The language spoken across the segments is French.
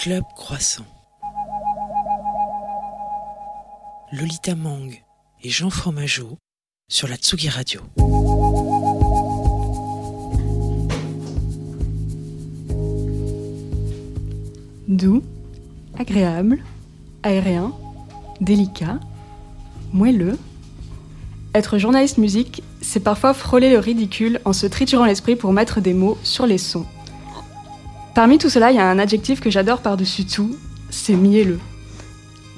Club Croissant. Lolita Mang et Jean Fromageau sur la Tsugi Radio. Doux, agréable, aérien, délicat, moelleux. Être journaliste musique, c'est parfois frôler le ridicule en se triturant l'esprit pour mettre des mots sur les sons. Parmi tout cela, il y a un adjectif que j'adore par-dessus tout, c'est mielleux.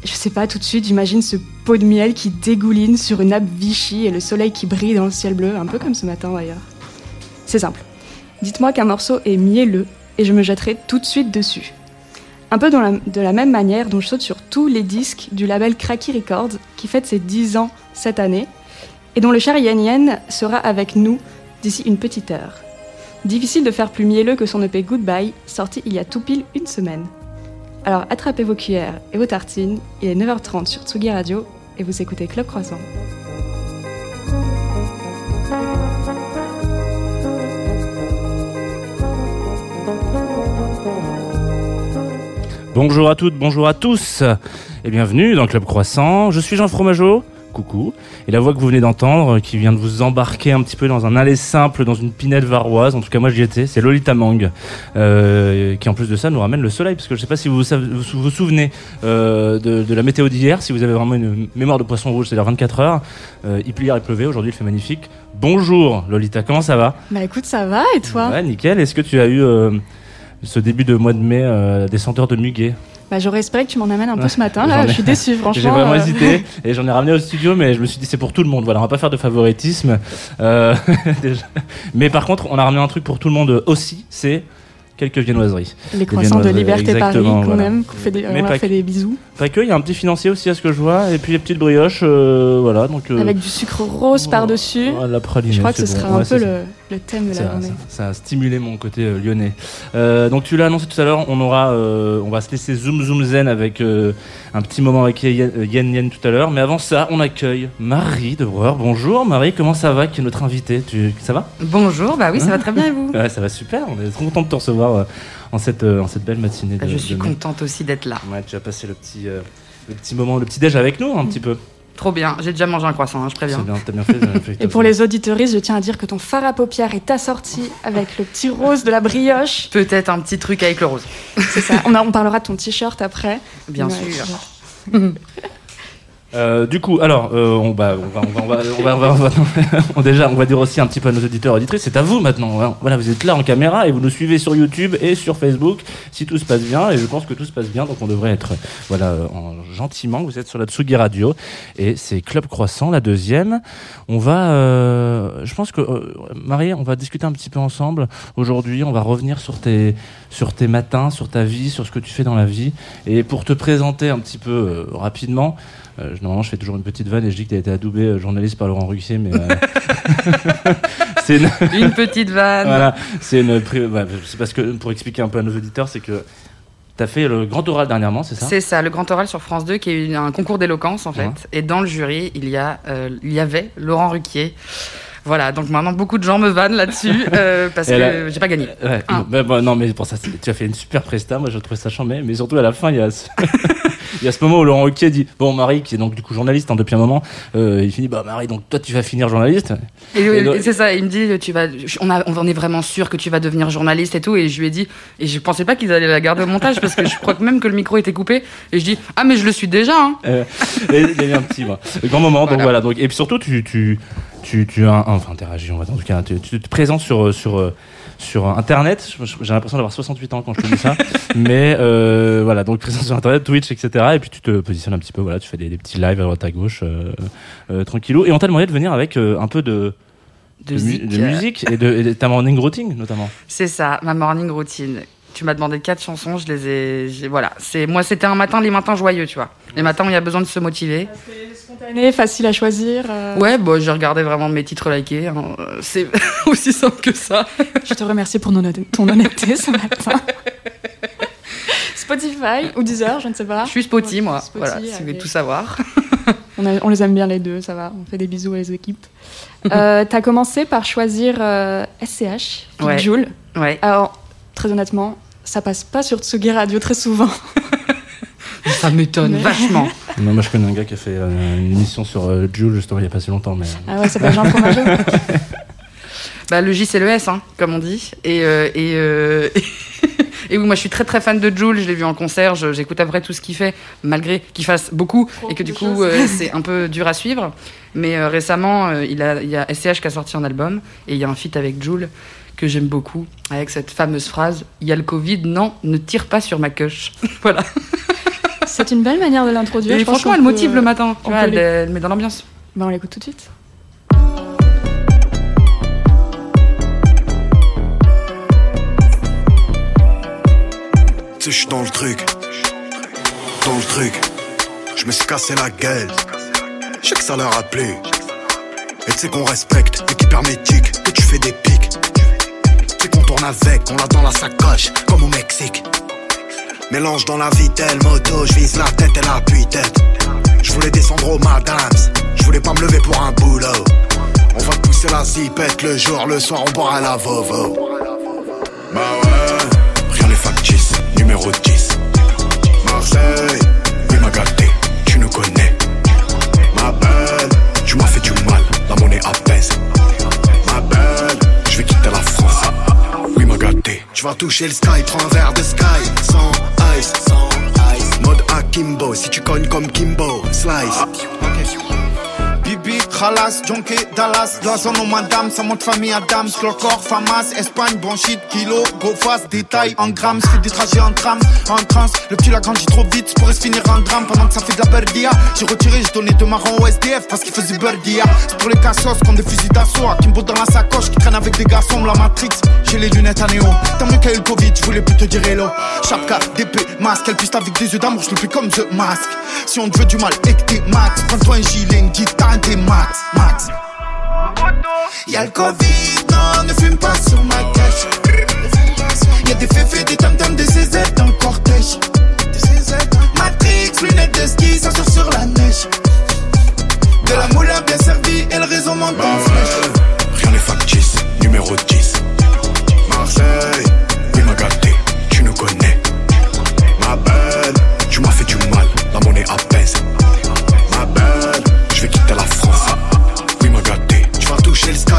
Je sais pas, tout de suite, j'imagine ce pot de miel qui dégouline sur une nappe Vichy et le soleil qui brille dans le ciel bleu, un peu comme ce matin d'ailleurs. C'est simple. Dites-moi qu'un morceau est mielleux et je me jetterai tout de suite dessus. Un peu dans la- de la même manière dont je saute sur tous les disques du label Cracky Records qui fête ses 10 ans cette année et dont le cher Yen Yen sera avec nous d'ici une petite heure. Difficile de faire plus mielleux que son EP Goodbye, sorti il y a tout pile une semaine. Alors attrapez vos cuillères et vos tartines, il est 9h30 sur Tsugi Radio et vous écoutez Club Croissant. Bonjour à toutes, bonjour à tous et bienvenue dans Club Croissant. Je suis Jean Fromageau, coucou. Et la voix que vous venez d'entendre, qui vient de vous embarquer un petit peu dans un aller simple, dans une pinette varoise, en tout cas moi j'y étais, c'est Lolita Mang, euh, qui en plus de ça nous ramène le soleil, parce que je sais pas si vous vous, souvenez euh, de, de la météo d'hier, si vous avez vraiment une mémoire de poisson rouge, c'est-à-dire 24 heures. Euh, il pleut il pleuvait, aujourd'hui il fait magnifique. Bonjour Lolita, comment ça va? Bah écoute, ça va. Et toi? Ouais, nickel. Est-ce que tu as eu euh, ce début de mois de mai euh, des senteurs de muguet? Bah j'aurais espéré que tu m'en amènes un peu ce matin, là ai- je suis déçue franchement. J'ai vraiment euh, hésité et j'en ai ramené au studio, mais je me suis dit c'est pour tout le monde. Voilà, on va pas faire de favoritisme. Euh. Mais par contre, on a ramené un truc pour tout le monde aussi, c'est quelques viennoiseries. Les croissants de Liberté Paris qu'on voilà. aime, qu'on fait des, on leur fait des bisous. Pas que, il y a un petit financier aussi à ce que je vois, et puis les petites brioches, euh, voilà. Donc euh, Avec du sucre rose par-dessus. la pralinée, Je crois que ce sera un peu le, le thème de la Ça, journée. ça- ça a stimulé mon côté euh, lyonnais. Euh, donc tu l'as annoncé tout à l'heure, on aura, euh, on va se laisser zoom zoom zen avec un petit moment avec Yen Yen, Yen tout à l'heure. Mais avant ça, on accueille Marie de Breuer. Bonjour Marie, comment ça va Qui est notre invitée? Tu, Ça va? Bonjour, bah oui, ça va très bien et vous? Ouais, ça va super. On est trop content de te recevoir en cette en cette belle matinée. Bah, de- Je de suis mai. contente aussi d'être là. Ouais, tu as passé le petit le petit moment, le petit déj avec nous un petit peu. Trop bien, j'ai déjà mangé un croissant, hein, je préviens. C'est bien, t'as bien fait. t'as fait- Et pour les auditeuristes, je tiens à dire que ton fard à paupières est assorti avec le petit rose de la brioche. Peut-être un petit truc avec le rose, C'est ça. On, a- on parlera de ton t-shirt après. bien Ouais, sûr. Euh, du coup, alors, on, va, déjà, on va dire aussi un petit peu à nos auditeurs auditrices, c'est à vous maintenant. hein. Voilà, vous êtes là en caméra et vous nous suivez sur YouTube et sur Facebook si tout se passe bien. Et je pense que tout se passe bien, donc on devrait être, voilà, en, gentiment. Vous êtes sur la Tsugi Radio et c'est Club Croissant, la deuxième. On va, euh, je pense que euh, Marie, on va discuter un petit peu ensemble aujourd'hui. On va revenir sur tes, sur tes matins, sur ta vie, sur ce que tu fais dans la vie. Et pour te présenter un petit peu euh, rapidement. Euh, normalement, je fais toujours une petite vanne et je dis que tu as été adoubé euh, journaliste par Laurent Ruquier, mais euh, c'est une, Une petite vanne. voilà, c'est une, pri- ouais, c'est parce que pour expliquer un peu à nos auditeurs, c'est que tu as fait le grand oral dernièrement, c'est ça? C'est ça, le Grand Oral sur France 2, qui est une- un concours d'éloquence en fait. Ouais. Et dans le jury, il y, a, il y avait Laurent Ruquier. Voilà, donc maintenant beaucoup de gens me vannent là-dessus euh, parce que j'ai pas gagné. Ouais, Ah. non, mais pour ça, tu as fait une super presta. Moi, je trouve ça chambé. Mais surtout, à la fin, il y a ce, il y a ce moment où Laurent Ruquier dit Bon, Marie, qui est donc du coup journaliste hein, depuis un moment, euh, il finit Bah, Marie, donc toi, tu vas finir journaliste. Et, Et donc- et c'est ça, il me dit, tu vas, on, a, on en est vraiment sûr que tu vas devenir journaliste et tout. Et je lui ai dit, et je pensais pas qu'ils allaient la garder au montage parce que je crois que même que le micro était coupé. Et je dis, ah mais je le suis déjà. Hein. Euh, et il y a eu un petit grand moment. Donc Voilà. voilà. Donc et puis surtout tu tu tu tu as un- enfin interagis on va dire, en tout cas tu, tu te présentes sur sur sur internet. J'ai l'impression d'avoir 68 ans quand je te dis ça, mais euh, voilà donc présent sur internet, Twitch, etc. Et puis tu te positionnes un petit peu voilà, tu fais des, des petits lives à droite à gauche, euh, euh, tranquillou. Et on t'a demandé de venir avec euh, un peu de De, de, mu- de musique et de, et de ta morning routine notamment. C'est ça, ma morning routine. Tu m'as demandé quatre chansons, je les ai. Voilà, c'est moi, c'était un matin, les matins joyeux, tu vois. Les matins où il y a besoin de se motiver. Spontané, facile à choisir. euh, Ouais, bon, j'ai regardé vraiment mes titres likés. hein. Euh, C'est aussi simple que ça. Je te remercie pour ton honnêteté- ce matin. Spotify ou Deezer, je ne sais pas. Je suis spotty, moi. Voilà, si vous voulez tout savoir. On, a- on les aime bien les deux, ça va. On fait des bisous aux équipes. Euh, T'as commencé par choisir euh, SCH, Big Ouais. Joule. Ouais. Alors, très honnêtement, ça passe pas sur Tsugi Radio très souvent. Ça m'étonne Mais- vachement. Non, moi je connais un gars qui a fait euh, une émission sur euh, Jules justement il y a pas si longtemps, mais. Ah ouais, ça s'appelle Jean Fromageau. Bah, le J, c'est le S, hein, comme on dit. Et, euh, et, euh, et oui, moi, je suis très très fan de Jules. Je l'ai vu en concert. J'écoute à vrai tout ce qu'il fait, malgré qu'il fasse beaucoup et que du coup, euh, c'est un peu dur à suivre. Mais euh, récemment, euh, il, a, il y a SCH qui a sorti un album et il y a un feat avec Jules que j'aime beaucoup, avec cette fameuse phrase Il y a le Covid, non, ne tire pas sur ma queue. voilà. C'est une belle manière de l'introduire. Franchement, elle peut- motive le matin. Tu vois, elle, les- elle met dans l'ambiance. Bah, on l'écoute tout de suite. Sais, je suis dans le truc. Dans le truc. Je me suis cassé la gueule. Je sais que ça leur a plu. Et tu sais qu'on respecte l'équipe hermétique. Que tu fais des pics. Tu sais qu'on tourne avec, on l'a dans la sacoche. Comme au Mexique. Mélange dans la vitelle, moto, je vise la tête et la tête Je voulais descendre au madams. Je voulais pas me lever pour un boulot. On va pousser la zipette le jour, le soir on boira la vovo. Bah numéro 10. Marseille, oui m'a gâté, tu nous connais. Ma belle, tu m'as fait du mal, la monnaie apaise. Ma belle, je vais quitter la France. Oui m'a gâté. Tu vas toucher le sky, prends un verre de sky. Sans ice, sans ice. Mode Akimbo, si tu cognes comme Kimbo, slice. Bibi, Khalas, Jonké, Dallas, la zone madame, ça monte famille Adams, Clocor, Famas, Espagne, Bronchite, Kilo, go fast, détail en grammes, je fais des trajets en tram, en trans, le petit l'a grandi trop vite, ça pourrait se finir en drame pendant que ça fait de la berdia. J'ai retiré, j'ai donné deux marrons au SDF parce qu'il faisait berdia. C'est pour les cassos comme des fusils d'assaut, qui me dans la sacoche, qui traînent avec des garçons, la Matrix, j'ai les lunettes à néo. Tant mieux qu'il y a eu le Covid, je voulais plus te dire hello. Chapka, d'épée, masque, elle piste avec des yeux d'amour, je le fais comme The Mask. Si on te veut du mal et que t'es max, prends-toi un gilet, une guitare, des max, max. Y'a le Covid, non, ne fume pas sur ma cache. Y'a des féfés, des tam-tams, des CZ dans le cortège. Matrix, lunettes de ski, ça sort sur la neige. De la moula bien servie et le réseau monte en flèche. Rien n'est factice, numéro 10. Marseille,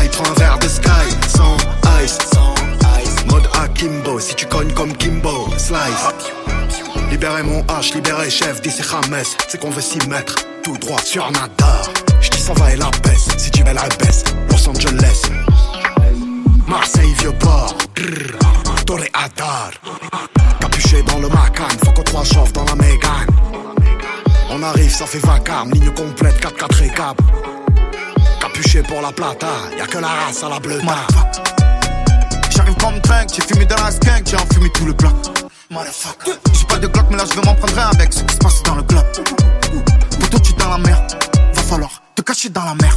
sky, prends un verre de sky. Sans ice, sans ice. Mode Akimbo, si tu cognes comme Kimbo, slice. Libérez mon H, libérez chef, d'ici James, c'est qu'on veut s'y mettre. Tout droit sur Nadar. J'dis ça va et la baisse, si tu mets la baisse, Los Angeles. Marseille, vieux port, grrr, Toréador. Capuché dans le Macan, faut que trois chauves dans la Mégane. On arrive, ça fait vacarme, ligne complète, 4-4 et cap. Capuché pour la plata, y'a que la race à la bleue. Motherfucker. J'arrive comme train, j'ai fumé de la skunk, j'ai enfumé tout le bloc. Motherfucker. J'ai pas de Glock, mais là je vais m'en prendre un avec ce qui se passe dans le globe. Poto, tu es dans la mer, va falloir te cacher dans la mer.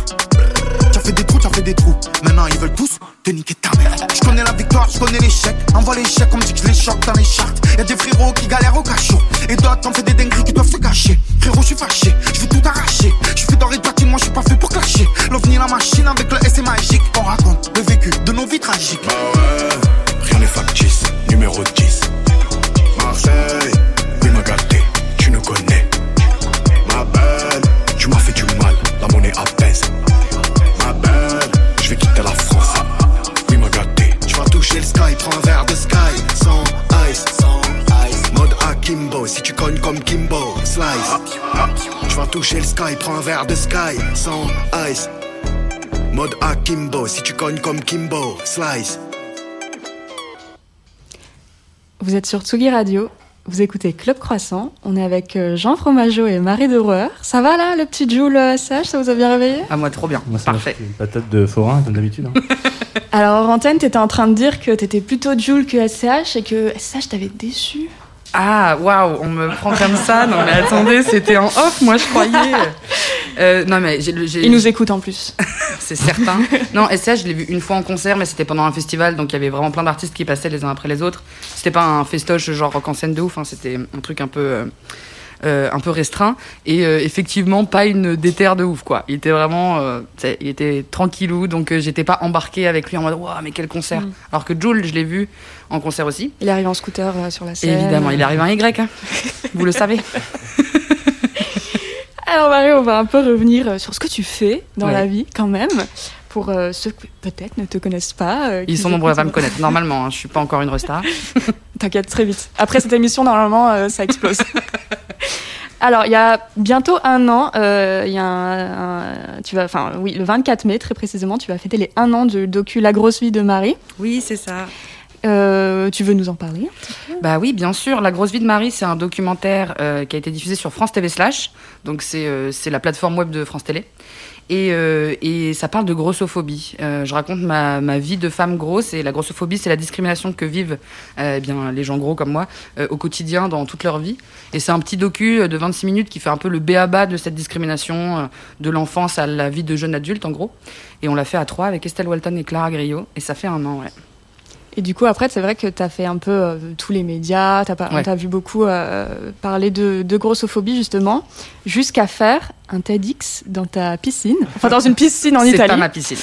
T'as fait des trous, t'as fait des trous. Maintenant ils veulent tous te niquer ta mère. Je connais la victoire, je connais l'échec. Envoie l'échec comme dit que je les choque dans les charts. Y'a des frérots qui galèrent au cachot. Et d'autres ont fait des dingueries qui doivent se cacher. Frérot, je suis fâché, je vais tout arracher. Je suis doré de moi je suis pas fait pour clasher. L'ovni, la machine avec le S c'est magique. On raconte le vécu de nos vies tragiques. Bah rien n'est factice, numéro 10. Marseille, sky, prends un verre de sky. Sans ice, sans ice. Mode Akimbo, si tu cognes comme Kimbo, slice. Tu vas toucher le sky, prends un verre de sky. Sans ice. Mode Akimbo, si tu cognes comme Kimbo, slice. Vous êtes sur Tsugi Radio, vous écoutez Club Croissant, on est avec euh, Jean Fromageau et Marie de. Ça va là, le petit Jules euh, SH, ça vous a bien réveillé? Ah, moi, trop bien. Moi, ça Parfait. fait une patate de forain, comme d'habitude. hein. Alors, Antenne, t'étais en train de dire que t'étais plutôt Jules que SCH et que SCH t'avait déçu. Ah, waouh, on me prend comme ça. Non, mais attendez, c'était en off, moi, je croyais. Euh, non, mais j'ai. j'ai- Il nous écoute en plus. c'est certain. Non, SCH, je l'ai vu une fois en concert, mais c'était pendant un festival, donc il y avait vraiment plein d'artistes qui passaient les uns après les autres. C'était pas un festoche genre rock en scène de ouf, hein, c'était un truc un peu. euh, un peu restreint et euh, effectivement pas une déterre de ouf quoi. Il était vraiment, euh, il était tranquillou donc euh, j'étais pas embarquée avec lui en mode waouh mais quel concert. Mm. Alors que Jules je l'ai vu en concert aussi. Il arrive en scooter euh, sur la scène. Évidemment, il arrive en Y, hein. vous le savez. Alors Marie, on va un peu revenir euh, sur ce que tu fais dans Ouais. la vie quand même, pour euh, ceux qui peut-être ne te connaissent pas. euh, Ils sont nombreux à me connaître. Normalement, hein, je suis pas encore une resta. T'inquiète, très vite. Après cette émission, normalement, euh, ça explose. Alors, il y a bientôt un an, euh, il y a un, un- tu vas, enfin, oui, le 24 mai, très précisément, tu vas fêter les un an du docu La grosse vie de Marie. Oui, c'est ça. Euh, tu veux nous en parler Bah oui, bien sûr. La grosse vie de Marie, c'est un documentaire euh, qui a été diffusé sur France TV Slash. Donc c'est euh, c'est la plateforme web de France Télé. Et, euh, et ça parle de grossophobie. Euh, je raconte ma, ma vie de femme grosse et la grossophobie, c'est la discrimination que vivent euh, eh bien, les gens gros comme moi au quotidien dans toute leur vie. Et c'est un petit docu de 26 minutes qui fait un peu le béaba de cette discrimination de l'enfance à la vie de jeune adulte en gros. Et on l'a fait à trois avec Estelle Walton et Clara Grillo. Et ça fait un an, ouais. Et du coup, après, c'est vrai que tu as fait un peu euh, tous les médias, tu as, Ouais. vu beaucoup euh, parler de, de grossophobie, justement, jusqu'à faire un TEDx dans ta piscine, enfin dans une piscine en C'est Italie. pas ma piscine.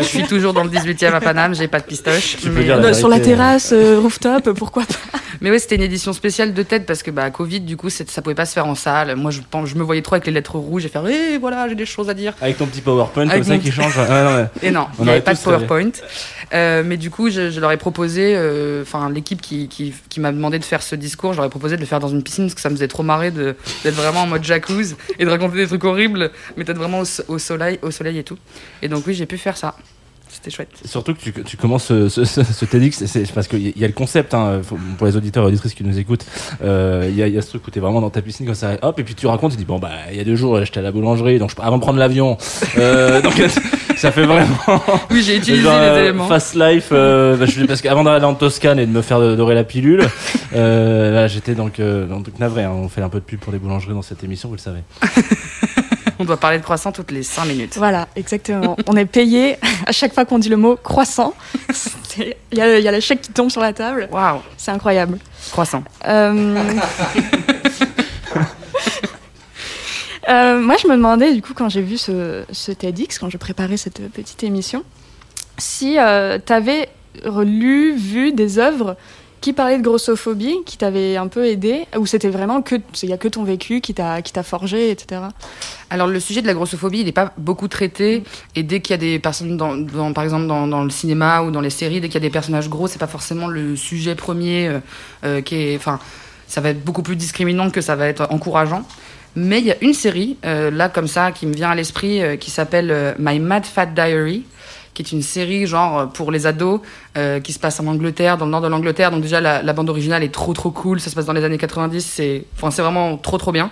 je suis toujours dans le 18e à Paname, j'ai pas de pistoche. Tu peux mais, dire la Euh, vérité, sur la terrasse, euh, rooftop, pourquoi pas mais ouais, c'était une édition spéciale de TED parce que bah Covid, du coup, c'est- ça pouvait pas se faire en salle. Moi, je, pense- je me voyais trop avec les lettres rouges et faire, eh voilà, j'ai des choses à dire. Avec ton petit PowerPoint Avec comme ça mon qui change. Ouais, non, ouais. Et non, On il n'y avait pas de. PowerPoint. Euh, mais du coup, je, je leur ai proposé, euh, enfin, l'équipe qui, qui, qui m'a demandé de faire ce discours, je leur ai proposé de le faire dans une piscine parce que ça me faisait trop marrer d'être vraiment en mode jacuzzi et de raconter des trucs horribles, mais d'être vraiment au, so- au soleil, au soleil et tout. Et donc, oui, j'ai pu faire ça. C'était chouette. Surtout que tu, tu commences ce, ce, ce- ce TEDx, c'est parce qu'il y, a- il y a le concept, hein, pour les auditeurs et auditrices qui nous écoutent, euh, il y, a, il y a ce truc où t'es vraiment dans ta piscine comme ça, hop, et puis tu racontes, tu dis, bon, bah, il y a deux jours, j'étais à la boulangerie, donc je, avant de prendre l'avion, euh, donc ça fait vraiment. Oui, j'ai utilisé genre, les euh, éléments. Fast life, euh, bah, je, parce qu'avant d'aller en Toscane et de me faire dorer la pilule, euh, là, j'étais donc, euh, donc navré, hein, on fait un peu de pub pour les boulangeries dans cette émission, vous le savez. On doit parler de croissant toutes les 5 minutes. Voilà, exactement. On est payé à chaque fois qu'on dit le mot croissant. Il y, a- y a le chèque qui tombe sur la table. Waouh, C'est incroyable. croissant. Euh, euh, moi, je me demandais, du coup, quand j'ai vu ce, ce TEDx, quand je préparais cette petite émission, si tu avais lu, vu des œuvres qui parlaient de grossophobie, qui t'avaient un peu aidé, ou c'était vraiment que il y a que ton vécu qui t'a qui t'a forgé, etc. Alors le sujet de la grossophobie, il n'est pas beaucoup traité. Et dès qu'il y a des personnes, dans, par exemple dans, le cinéma ou dans les séries, dès qu'il y a des personnages gros, c'est pas forcément le sujet premier euh, euh, qui est. Enfin, ça va être beaucoup plus discriminant que ça va être encourageant. Mais il y a une série, euh, là comme ça, qui me vient à l'esprit, qui s'appelle My Mad Fat Diary, qui est une série genre euh, pour les ados, euh, qui se passe en Angleterre, dans le nord de l'Angleterre. Donc déjà, la, bande originale est trop trop cool. Ça se passe dans les années 90. C'est enfin, vraiment trop trop bien.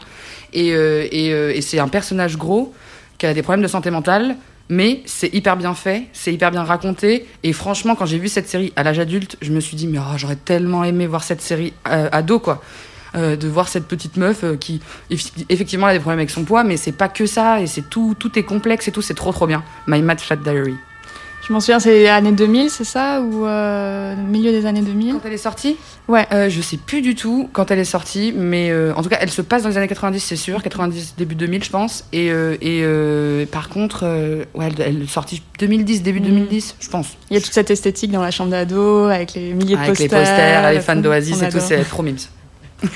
Et, euh, et, c'est un personnage gros qui a des problèmes de santé mentale, mais c'est hyper bien fait, c'est hyper bien raconté. Et franchement, quand j'ai vu cette série à l'âge adulte, je me suis dit, mais oh, j'aurais tellement aimé voir cette série ado, quoi. De voir cette petite meuf qui eff- effectivement a des problèmes avec son poids mais c'est pas que ça et c'est tout tout est complexe et tout c'est trop trop bien My Mad Fat Diary Je m'en souviens, c'est années 2000, c'est ça Ou euh, milieu des années 2000 quand elle est sortie? Ouais. Euh, je sais plus du tout quand elle est sortie, mais euh, en tout cas, elle se passe dans les années 90, c'est sûr, 90, début 2000, je pense. Et, euh, et euh, par contre, ouais, elle, elle est sortie 2010, début Mm. 2010, je pense. Il y a toute cette esthétique dans la chambre d'ado, avec les milliers de Avec posters. les posters, les fans d'Oasis et tout, c'est trop mimes.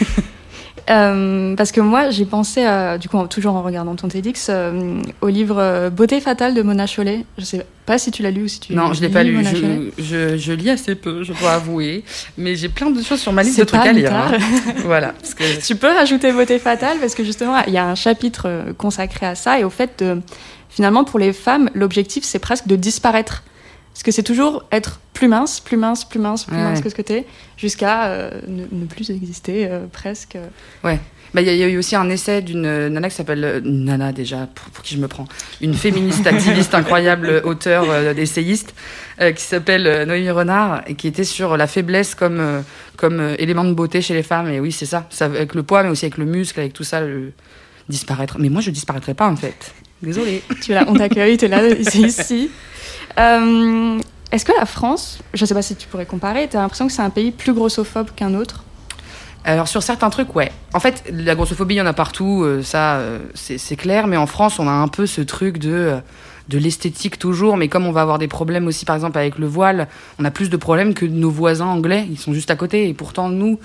Euh, parce que moi, j'ai pensé, à, du coup, toujours en regardant ton TEDx, euh, au livre euh, Beauté fatale de Mona Chollet. Je sais pas si tu l'as lu ou si tu Non, je l'ai pas lu. Je, je, je lis assez peu, je dois avouer. Mais j'ai plein de choses sur ma liste de trucs à lire. tard. hein. voilà. Parce que Tu peux rajouter Beauté fatale parce que justement, il y a un chapitre consacré à ça et au fait de, finalement, pour les femmes, l'objectif, c'est presque de disparaître. Parce que c'est toujours être plus mince, plus mince, plus mince, plus Ouais, mince ouais. que ce que t'es, jusqu'à euh, ne, ne plus exister euh, presque. Bah, Il y, a- il y a eu aussi un essai d'une euh, nana qui s'appelle. nana déjà, pour, pour qui je me prends. Une féministe activiste incroyable, auteur, euh, essayiste, euh, qui s'appelle Noémie Renard, et qui était sur la faiblesse comme, comme élément de beauté chez les femmes. Et oui, c'est ça. ça. Avec le poids, mais aussi avec le muscle, avec tout ça, le... disparaître. Mais moi, je disparaîtrai pas, en fait. Désolée. Tu es là, on t'accueille, tu es là, c'est ici. Euh, Est-ce que la France, je sais pas si tu pourrais comparer, tu as l'impression que c'est un pays plus grossophobe qu'un autre? Alors sur certains trucs, ouais. En fait, la grossophobie, il y en a partout, euh, ça, euh, c'est clair. Mais en France, on a un peu ce truc de de l'esthétique toujours. Mais comme on va avoir des problèmes aussi, par exemple avec le voile, on a plus de problèmes que nos voisins anglais. Ils sont juste à côté. Et pourtant, nous,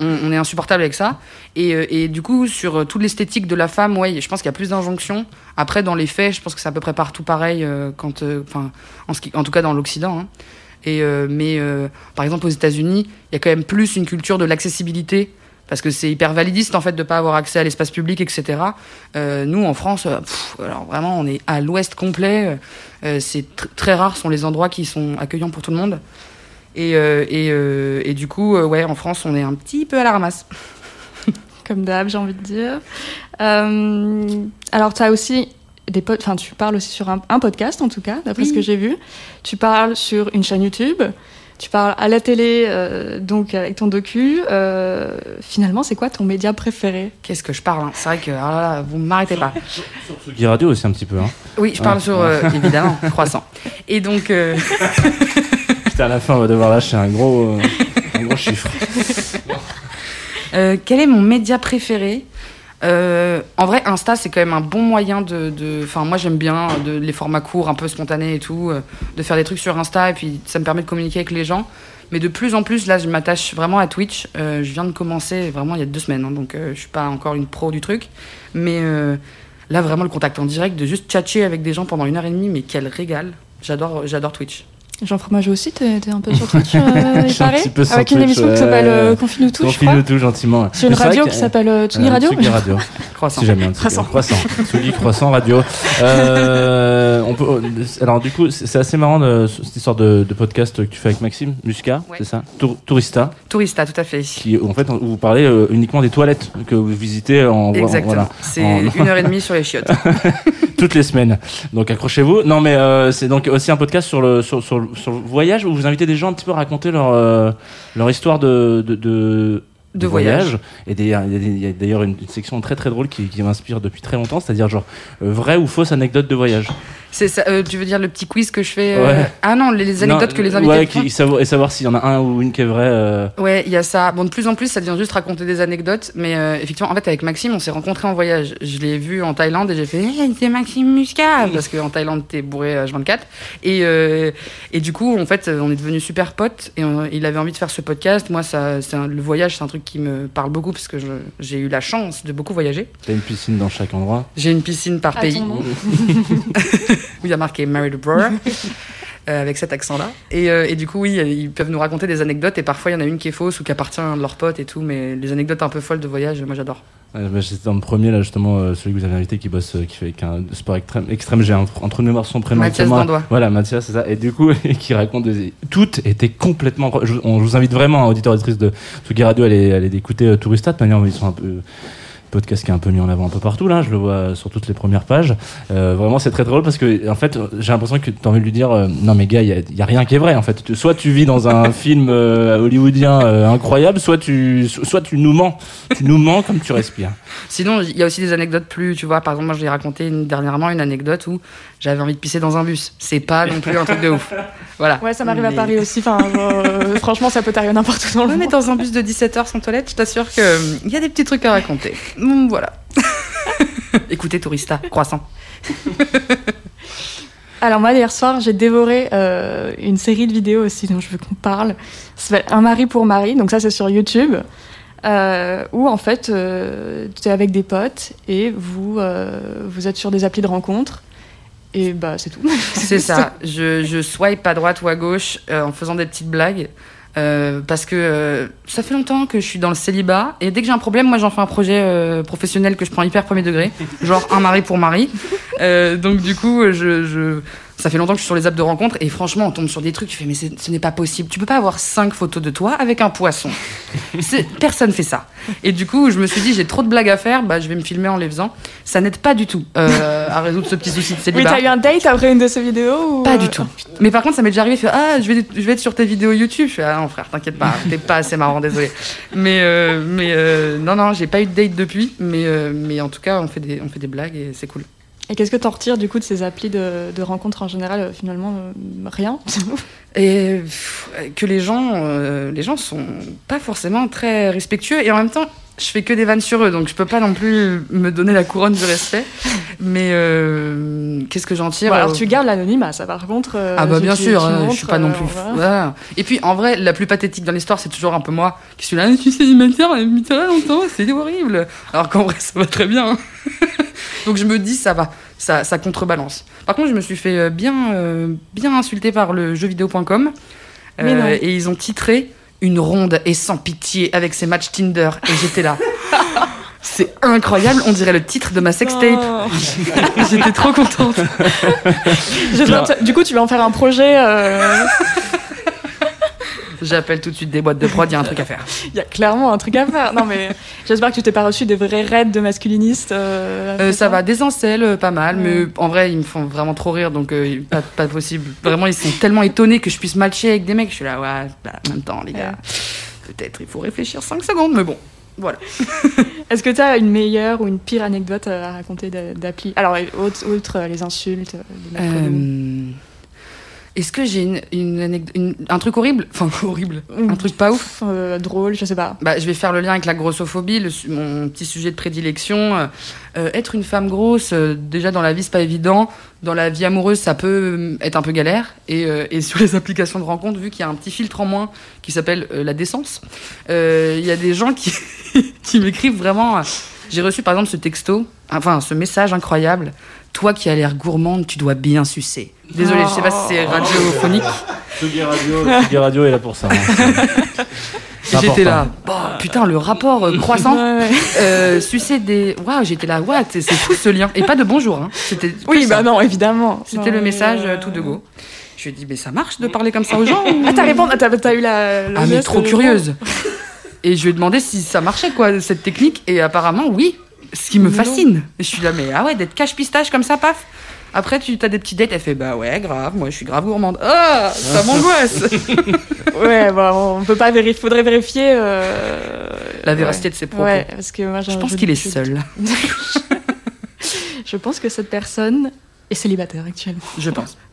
on, est insupportable avec ça. Et, euh, et du coup, sur euh, toute l'esthétique de la femme, ouais, je pense qu'il y a plus d'injonctions. Après, dans les faits, je pense que c'est à peu près partout pareil. euh, quand, en, tout cas dans l'Occident. hein. Mais par exemple aux États-Unis, il y a quand même plus une culture de l'accessibilité parce que c'est hyper validiste en fait de pas avoir accès à l'espace public, etc. Nous en France, alors vraiment on est à l'ouest complet. C'est tr- très rare sont les endroits qui sont accueillants pour tout le monde. Et, euh, et, euh, et du coup, euh, ouais, en France, on est un petit peu à la ramasse. Comme d'hab, j'ai envie de dire. Euh, alors, tu as aussi des pod- enfin, tu parles aussi sur un, un podcast, en tout cas, d'après Oui. ce que j'ai vu. Tu parles sur une chaîne YouTube. Tu parles à la télé, euh, donc avec ton docu. Euh, finalement, c'est quoi ton média préféré? Qu'est-ce que je parle hein? C'est vrai que ah là vous m'arrêtez pas. Sur Tsugi Radio aussi un petit peu. Hein. Oui, je parle Ah. sur euh, évidemment croissant. Et donc. à la fin, on va devoir lâcher un gros, euh, un gros chiffre. Euh, quel est mon média préféré Euh, En vrai, Insta, c'est quand même un bon moyen de. Enfin, moi, j'aime bien les formats courts, un peu spontanés et tout, de faire des trucs sur Insta, et puis ça me permet de communiquer avec les gens. Mais de plus en plus, là, je m'attache vraiment à Twitch. Je viens de commencer vraiment il y a deux semaines, hein, donc je suis pas encore une pro du truc. Mais là, vraiment, le contact en direct, de juste tchatcher avec des gens pendant une heure et demie, mais quel régal. J'adore Twitch. Jean Fromageau aussi, t'es un peu sur Twitch, euh, il un paraît petit peu sur Avec une émission qui ouais. s'appelle euh, Confine-nous crois. Confine-le tout gentiment. C'est une radio qui s'appelle euh, Tsugi Euh, Radio Tsugi Radio. Croissant. Si jamais un Croissant. Croissant. Tsugi Croissant Radio. Euh, on peut, alors du coup, c'est assez marrant de, cette histoire de, de podcast que tu fais avec Maxime Musca, Ouais. c'est ça Tour- Tourista, Tourista, tout à fait. qui en fait où vous parlez euh, uniquement des toilettes que vous visitez en Exactement. voilà, C'est en- une heure et demie sur les chiottes. toutes les semaines. Donc accrochez-vous. Non mais euh, c'est donc aussi un podcast sur le sur, sur, sur le voyage où vous invitez des gens un petit peu à raconter leur euh, leur histoire de de, de De voyage. Et il y a, d'ailleurs une, section très très drôle qui, qui m'inspire depuis très longtemps, c'est-à-dire genre euh, vraie ou fausse anecdote de voyage. C'est ça, euh, tu veux dire le petit quiz que je fais euh, Ouais. Ah non, les, les anecdotes Non, que les invités ouais, font. qui, savoir, et savoir s'il y en a un ou une qui est vraie. euh, Ouais, il y a ça. Bon, de plus en plus, ça devient juste raconter des anecdotes. Mais effectivement, en fait, avec Maxime, on s'est rencontrés en voyage. Je l'ai vu en Thaïlande et j'ai fait hey, c'est Maxime Muscat Parce qu'en Thaïlande, t'es bourré H24. Et, et du coup, en fait, on est devenus super potes. Et il avait envie de faire ce podcast. Moi, ça, c'est un- le voyage, c'est un truc qui me parle beaucoup parce que j'ai eu la chance de beaucoup voyager. T'as une piscine dans chaque endroit? J'ai une piscine par À pays. ton nom. où il y a marqué Married Abroad, euh, avec cet accent-là. Et, euh, et du coup, oui, ils peuvent nous raconter des anecdotes, et parfois il y en a une qui est fausse ou qui appartient à un de leurs potes et tout, mais les anecdotes un peu folles de voyage, moi j'adore. Ouais, bah, dans le premier, là, justement, euh, celui que vous avez invité qui bosse, euh, qui fait qu'un sport extrême, extrême j'ai entre, nous son prénom. Mathias c'est. Dandois. Voilà, Mathias, c'est ça. Et du coup, qui raconte des... Tout était complètement. Je, on, je vous invite vraiment, auditeur auditrice de Tsugi Radio, à aller, à aller écouter euh, Tourista. De manière, ils sont un peu. Podcast qui est un peu mis en avant un peu partout là, je le vois sur toutes les premières pages. Euh, vraiment, c'est très drôle parce que en fait, j'ai l'impression que tu as envie de lui dire euh, non mais gars, il y a, y a rien qui est vrai en fait. Soit tu vis dans un film euh, hollywoodien euh, incroyable, soit tu soit tu nous mens. Tu nous mens comme tu respires. Sinon, il y a aussi des anecdotes plus, tu vois, par exemple, moi je l'ai raconté une- dernièrement une anecdote où j'avais envie de pisser dans un bus. C'est pas non plus un truc de ouf. Voilà. Ouais, ça m'arrive à Mais- Paris aussi. Enfin, euh, franchement, ça peut t'arriver n'importe où dans le Ouais, mais monde. dans un bus de 17 heures sans toilette, je t'assure qu'il y a des petits trucs à raconter. Bon, voilà. Écoutez, Tourista, croissant. Alors moi, hier soir, j'ai dévoré euh, une série de vidéos aussi dont je veux qu'on parle. Ça s'appelle Un mari pour Marie, donc ça c'est sur YouTube, euh, où en fait, euh, tu es avec des potes et vous, euh, vous êtes sur des applis de rencontre. Et bah c'est tout. C'est ça. Je, je swipe à droite ou à gauche euh, en faisant des petites blagues. euh, parce que euh, ça fait longtemps que je suis dans le célibat et dès que j'ai un problème, moi j'en fais un projet euh, professionnel que je prends hyper premier degré, genre un mari pour mari. Euh, donc du coup, je, je, ça fait longtemps que je suis sur les apps de rencontre et franchement, on tombe sur des trucs. Tu fais mais ce n'est pas possible. Tu peux pas avoir cinq photos de toi avec un poisson. Personne fait ça. Et du coup, je me suis dit j'ai trop de blagues à faire, bah je vais me filmer en les faisant. Ça n'aide pas du tout euh, à résoudre ce petit souci de célibat. t'as eu un date après une de ces vidéos ou, Pas du tout. Mais par contre, ça m'est déjà arrivé. Je fais, ah, je vais, je vais être sur tes vidéos YouTube. Je fais, ah non, frère, t'inquiète pas, t'es pas assez marrant, désolé. Mais, euh, mais euh, non, non, j'ai pas eu de date depuis. Mais, mais en tout cas, on fait des, on fait des blagues et c'est cool. Et qu'est-ce que tu en retires du coup de ces applis de, rencontres en général euh, Finalement, euh, rien. Et que les gens, euh, les gens sont pas forcément très respectueux et en même temps, je fais que des vannes sur eux, donc je peux pas non plus me donner la couronne du respect. Mais euh, qu'est-ce que j'en tire Bon, alors euh, tu gardes l'anonymat, ça par contre. euh, Ah bah bien tu- sûr, tu hein, je montres, suis pas non euh, plus. voilà. voilà. Et puis en vrai, la plus pathétique dans l'histoire, c'est toujours un peu moi qui suis là. Ah, Tu sais, célibataire, mais ça va longtemps, c'est horrible. Alors qu'en vrai, ça va très bien. Donc je me dis, ça va, ça, ça contrebalance. Par contre, je me suis fait euh, bien, euh, bien insulter par le jeuxvideo.com. Et ils ont titré Une ronde et sans pitié avec ses matchs Tinder. Et j'étais là. C'est incroyable, on dirait le titre de ma sextape. Oh. J'étais trop contente. Du coup, tu vas en faire un projet. euh, J'appelle tout de suite des boîtes de prod, il y a un truc à faire. Il y a clairement un truc à faire. Non mais j'espère que tu t'es pas reçu des vrais raids de masculinistes. euh, Euh, ça va, des ancelles, euh, pas mal, mais en vrai, ils me font vraiment trop rire, donc euh, pas, pas possible. Vraiment, ils sont tellement étonnés que je puisse matcher avec des mecs. Je suis là, ouais, bah, en même temps, les gars, peut-être il faut réfléchir 5 secondes, mais bon, voilà. Est-ce que tu as une meilleure ou une pire anecdote à raconter d'a- d'appli? Alors, autre, outre, euh, les insultes, les Est-ce que j'ai une, une un truc horrible? Enfin, horrible. Un truc pas ouf? Euh, drôle, je sais pas. bah, je vais faire le lien avec la grossophobie, le mon petit sujet de prédilection. Euh, euh, être une femme grosse, euh, déjà dans la vie, c'est pas évident. Dans la vie amoureuse, ça peut euh, être un peu galère. Et, et sur les applications de rencontre, vu qu'il y a un petit filtre en moins qui s'appelle la décence, il y a des gens qui, qui m'écrivent vraiment. J'ai reçu par exemple ce texto, enfin ce message incroyable. Toi qui as l'air gourmande, tu dois bien sucer. Désolée, je sais pas si c'est radiophonique. Tsugi Radio, Tsugi Radio est là pour ça. hein. C'est J'étais là, bah, putain, le rapport euh, croissant. Ouais, ouais. Euh, sucer des. Waouh, j'étais là, what C'est c'est fou ce lien. Et pas de bonjour, hein. C'était. Oui, ça. bah non, évidemment. C'était le message euh, euh, tout de go. Je lui ai dit, mais ça marche de parler comme ça aux gens ou- Ah, t'as répondu, t'as t'as eu la. Ah, mais trop de curieuse. Et je lui ai demandé si ça marchait, quoi, cette technique. Et apparemment, oui. Ce qui me Mais fascine. Je suis là, mais ah ouais, d'être cache-pistache comme ça, paf. Après, tu as des petits dates, elle fait, bah ouais, grave, moi je suis grave gourmande. Ah, ça m'angoisse. Ouais, bon, on peut pas vérifier. Faudrait vérifier. euh, La véracité de ses propos. Ouais, parce que moi, Je pense qu'il est seul. Je pense que cette personne est célibataire actuellement. Je pense.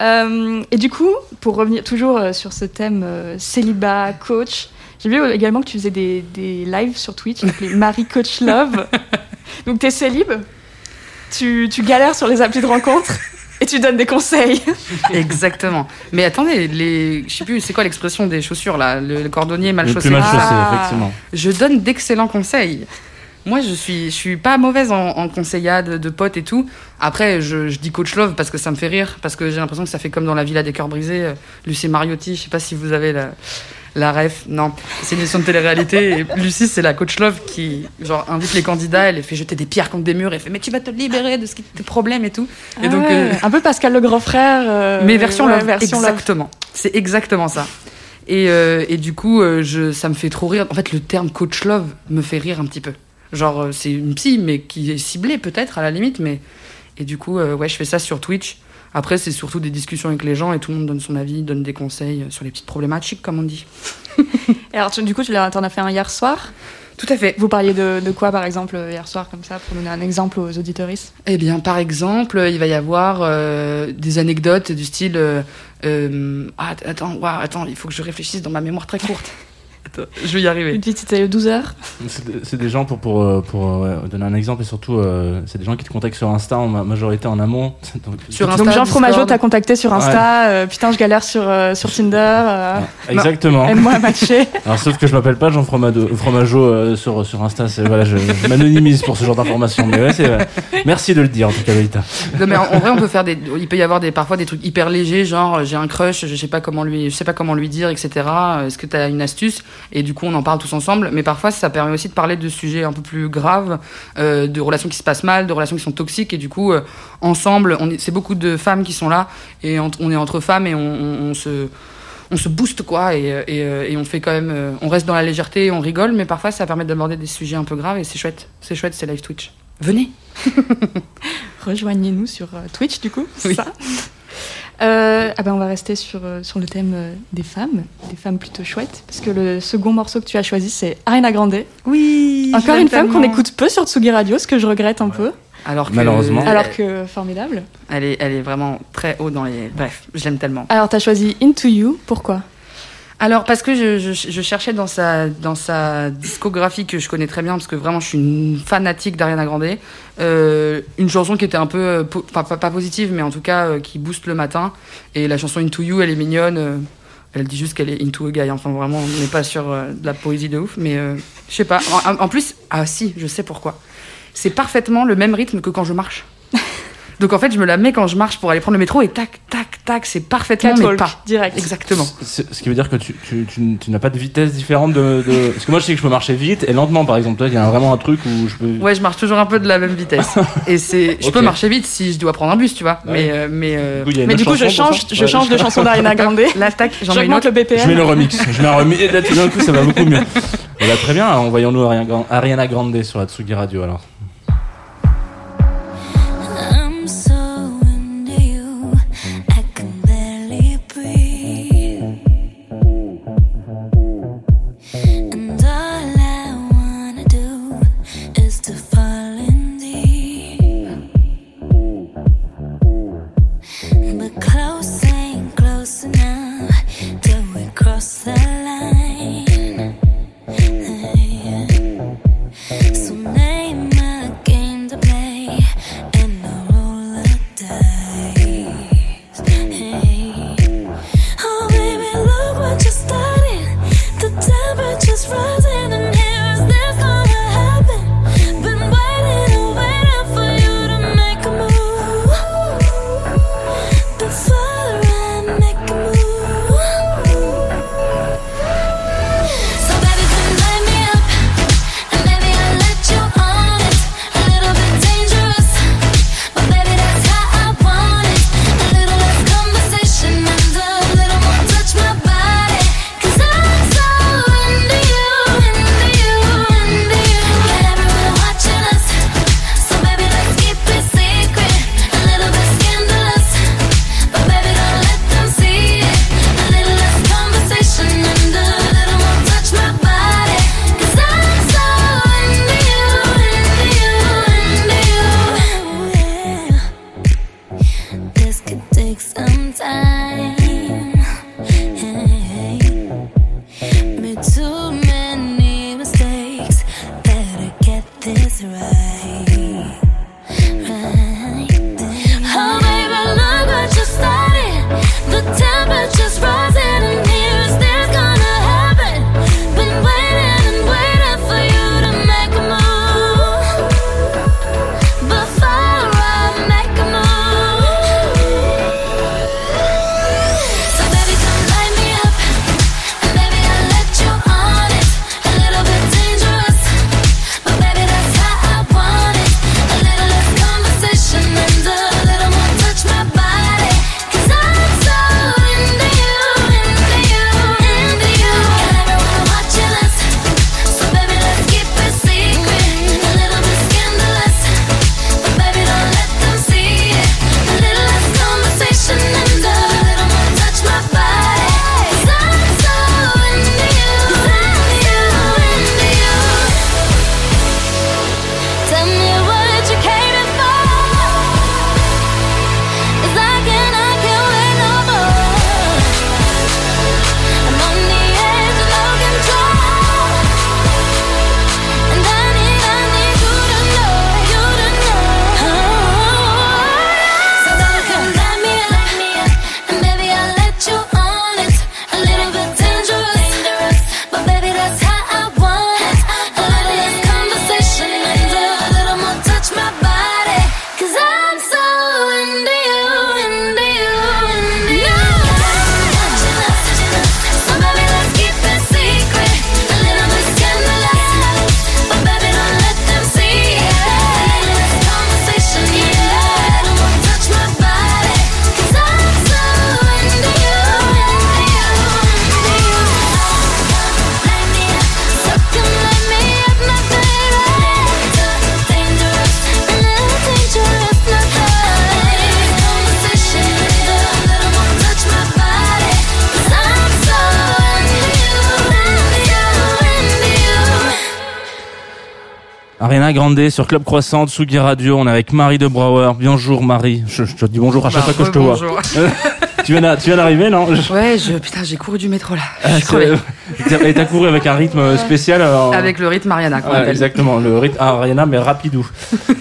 Euh, et du coup, pour revenir toujours euh, sur ce thème euh, célibat, coach, j'ai vu également que tu faisais des, des lives sur Twitch appelés Marie Coach Love. Donc t'es célib, tu, tu galères sur les applis de rencontre et tu donnes des conseils. Exactement. Mais attendez, les... je sais plus, c'est quoi l'expression des chaussures là? Le, le cordonnier mal Le chaussé. plus mal chaussé, Ah. effectivement. Je donne d'excellents conseils. Moi, je suis, je suis pas mauvaise en, en conseillade de potes et tout. Après, je, je dis coach love parce que ça me fait rire, parce que j'ai l'impression que ça fait comme dans la Villa des cœurs brisés. euh, Lucie Mariotti, je sais pas si vous avez la, la ref. Non, c'est une émission de télé-réalité. Et Lucie, c'est la coach love qui genre invite les candidats, elle les fait jeter des pierres contre des murs, elle fait mais tu vas te libérer de ce qui tes problèmes et tout. Et Ah donc, ouais, euh, Un peu Pascal le grand frère. euh, mais version ouais, love, version love. exactement. C'est exactement ça. Et, euh, et du coup, je, ça me fait trop rire. En fait, le terme coach love me fait rire un petit peu. Genre, c'est une psy, mais qui est ciblée peut-être à la limite. Mais et du coup, ouais, je fais ça sur Twitch. Après, c'est surtout des discussions avec les gens et tout le monde donne son avis, donne des conseils euh, sur les petites problématiques, comme on dit. Et alors, tu- du coup, tu t'en as fait un hier soir? Tout à fait. Vous parliez de, de quoi, par exemple, hier soir, comme ça, pour donner un exemple aux auditoristes Eh bien, par exemple, il va y avoir euh, des anecdotes du style euh, euh, ah, attends, ouah, attends, il faut que je réfléchisse dans ma mémoire très courte. Attends, je vais y arriver. Une petite, c'était 12 heures. C'est des- gens, pour, pour, euh, pour euh, ouais, donner un exemple, et surtout, euh, c'est des gens qui te contactent sur Insta en ma- majorité en amont. Donc, Sur Donc Insta, Jean Fromageau t'a contacté sur Insta. euh, putain, je galère sur, euh, sur Tinder. euh, exactement. Aide-moi à matcher. Alors, sauf que je m'appelle pas Jean Fromado- Fromageau euh, sur, sur Insta. c'est- Voilà, je, je m'anonymise pour ce genre d'informations. Mais ouais, c'est, euh, merci de le dire, en tout cas, Lolita. Non, mais en, en vrai, on peut faire des. Il peut y avoir des, parfois des trucs hyper légers, genre j'ai un crush, je sais pas comment lui, je sais pas comment lui dire, etc. Est-ce que tu as une astuce? Et du coup, on en parle tous ensemble. Mais parfois, ça permet aussi de parler de sujets un peu plus graves, euh, de relations qui se passent mal, de relations qui sont toxiques. Et du coup, euh, ensemble, on c'est beaucoup de femmes qui sont là et en- on est entre femmes et on, on- on se on se booste quoi et, euh, et, et on fait quand même on reste dans la légèreté on rigole mais parfois ça permet d'aborder des sujets un peu graves et c'est chouette c'est chouette c'est live Twitch venez Rejoignez-nous sur Twitch, du coup. c'est Oui. Ça. Euh, ah ben on va rester sur, euh, sur le thème euh, des femmes, des femmes plutôt chouettes, parce que le second morceau que tu as choisi, c'est Ariana Grande. oui Encore une femme qu'on écoute peu sur Tsugi Radio, ce que je regrette un peu. Alors que, Malheureusement. Alors que formidable. elle est, elle est vraiment très haut dans les. Bref, je l'aime tellement. Alors t'as choisi Into You, pourquoi? Alors parce que je, je- je cherchais dans sa, dans sa discographie que je connais très bien, parce que vraiment je suis une fanatique d'Ariana Grande, euh, une chanson qui était un peu, euh, pas, pas positive, mais en tout cas euh, qui booste le matin. Et la chanson Into You, elle est mignonne. euh, elle dit juste qu'elle est into a guy. Enfin vraiment, on n'est pas sur euh, de la poésie de ouf, mais je sais pas. En plus, ah si, je sais pourquoi. C'est parfaitement le même rythme que quand je marche. Donc en fait, je me la mets quand je marche pour aller prendre le métro et tac, tac, tac, c'est parfaitement mais Catwalk, pas. direct. Exactement. C'est- Ce qui veut dire que tu, tu, tu, tu n'as pas de vitesse différente de, de- Parce que moi, je sais que je peux marcher vite et lentement, par exemple. Toi, il y a vraiment un truc où je peux. Ouais, je marche toujours un peu de la même vitesse. Et c'est, je peux marcher vite si je dois prendre un bus, tu vois. Ouais. Mais, euh, mais, euh, Du coup, Mais du coup, je change, je Ouais. change de chanson d'Ariana Grande. là, tac, j'en mets une J'augmente autre. le BPM. Je mets le remix. Je mets un remix. Et là, tout d'un coup, ça va beaucoup mieux. Et là, très bien. Envoyons-nous Ariana Ariana Grande sur la Tsugi Radio alors. Nazareth. Ariana sur Club Croissant, Tsugi Radio, on est avec Marie de Brouwer. Bonjour Marie. Je, je te dis bonjour à chaque Bah, fois que je te vois. Tu viens tu viens d'arriver, non? Ouais, je, putain, j'ai couru du métro là. Ah, Et t'as couru avec un rythme spécial alors- Avec le rythme Ouais, appelle. exactement, le rythme Ariana mais rapidou.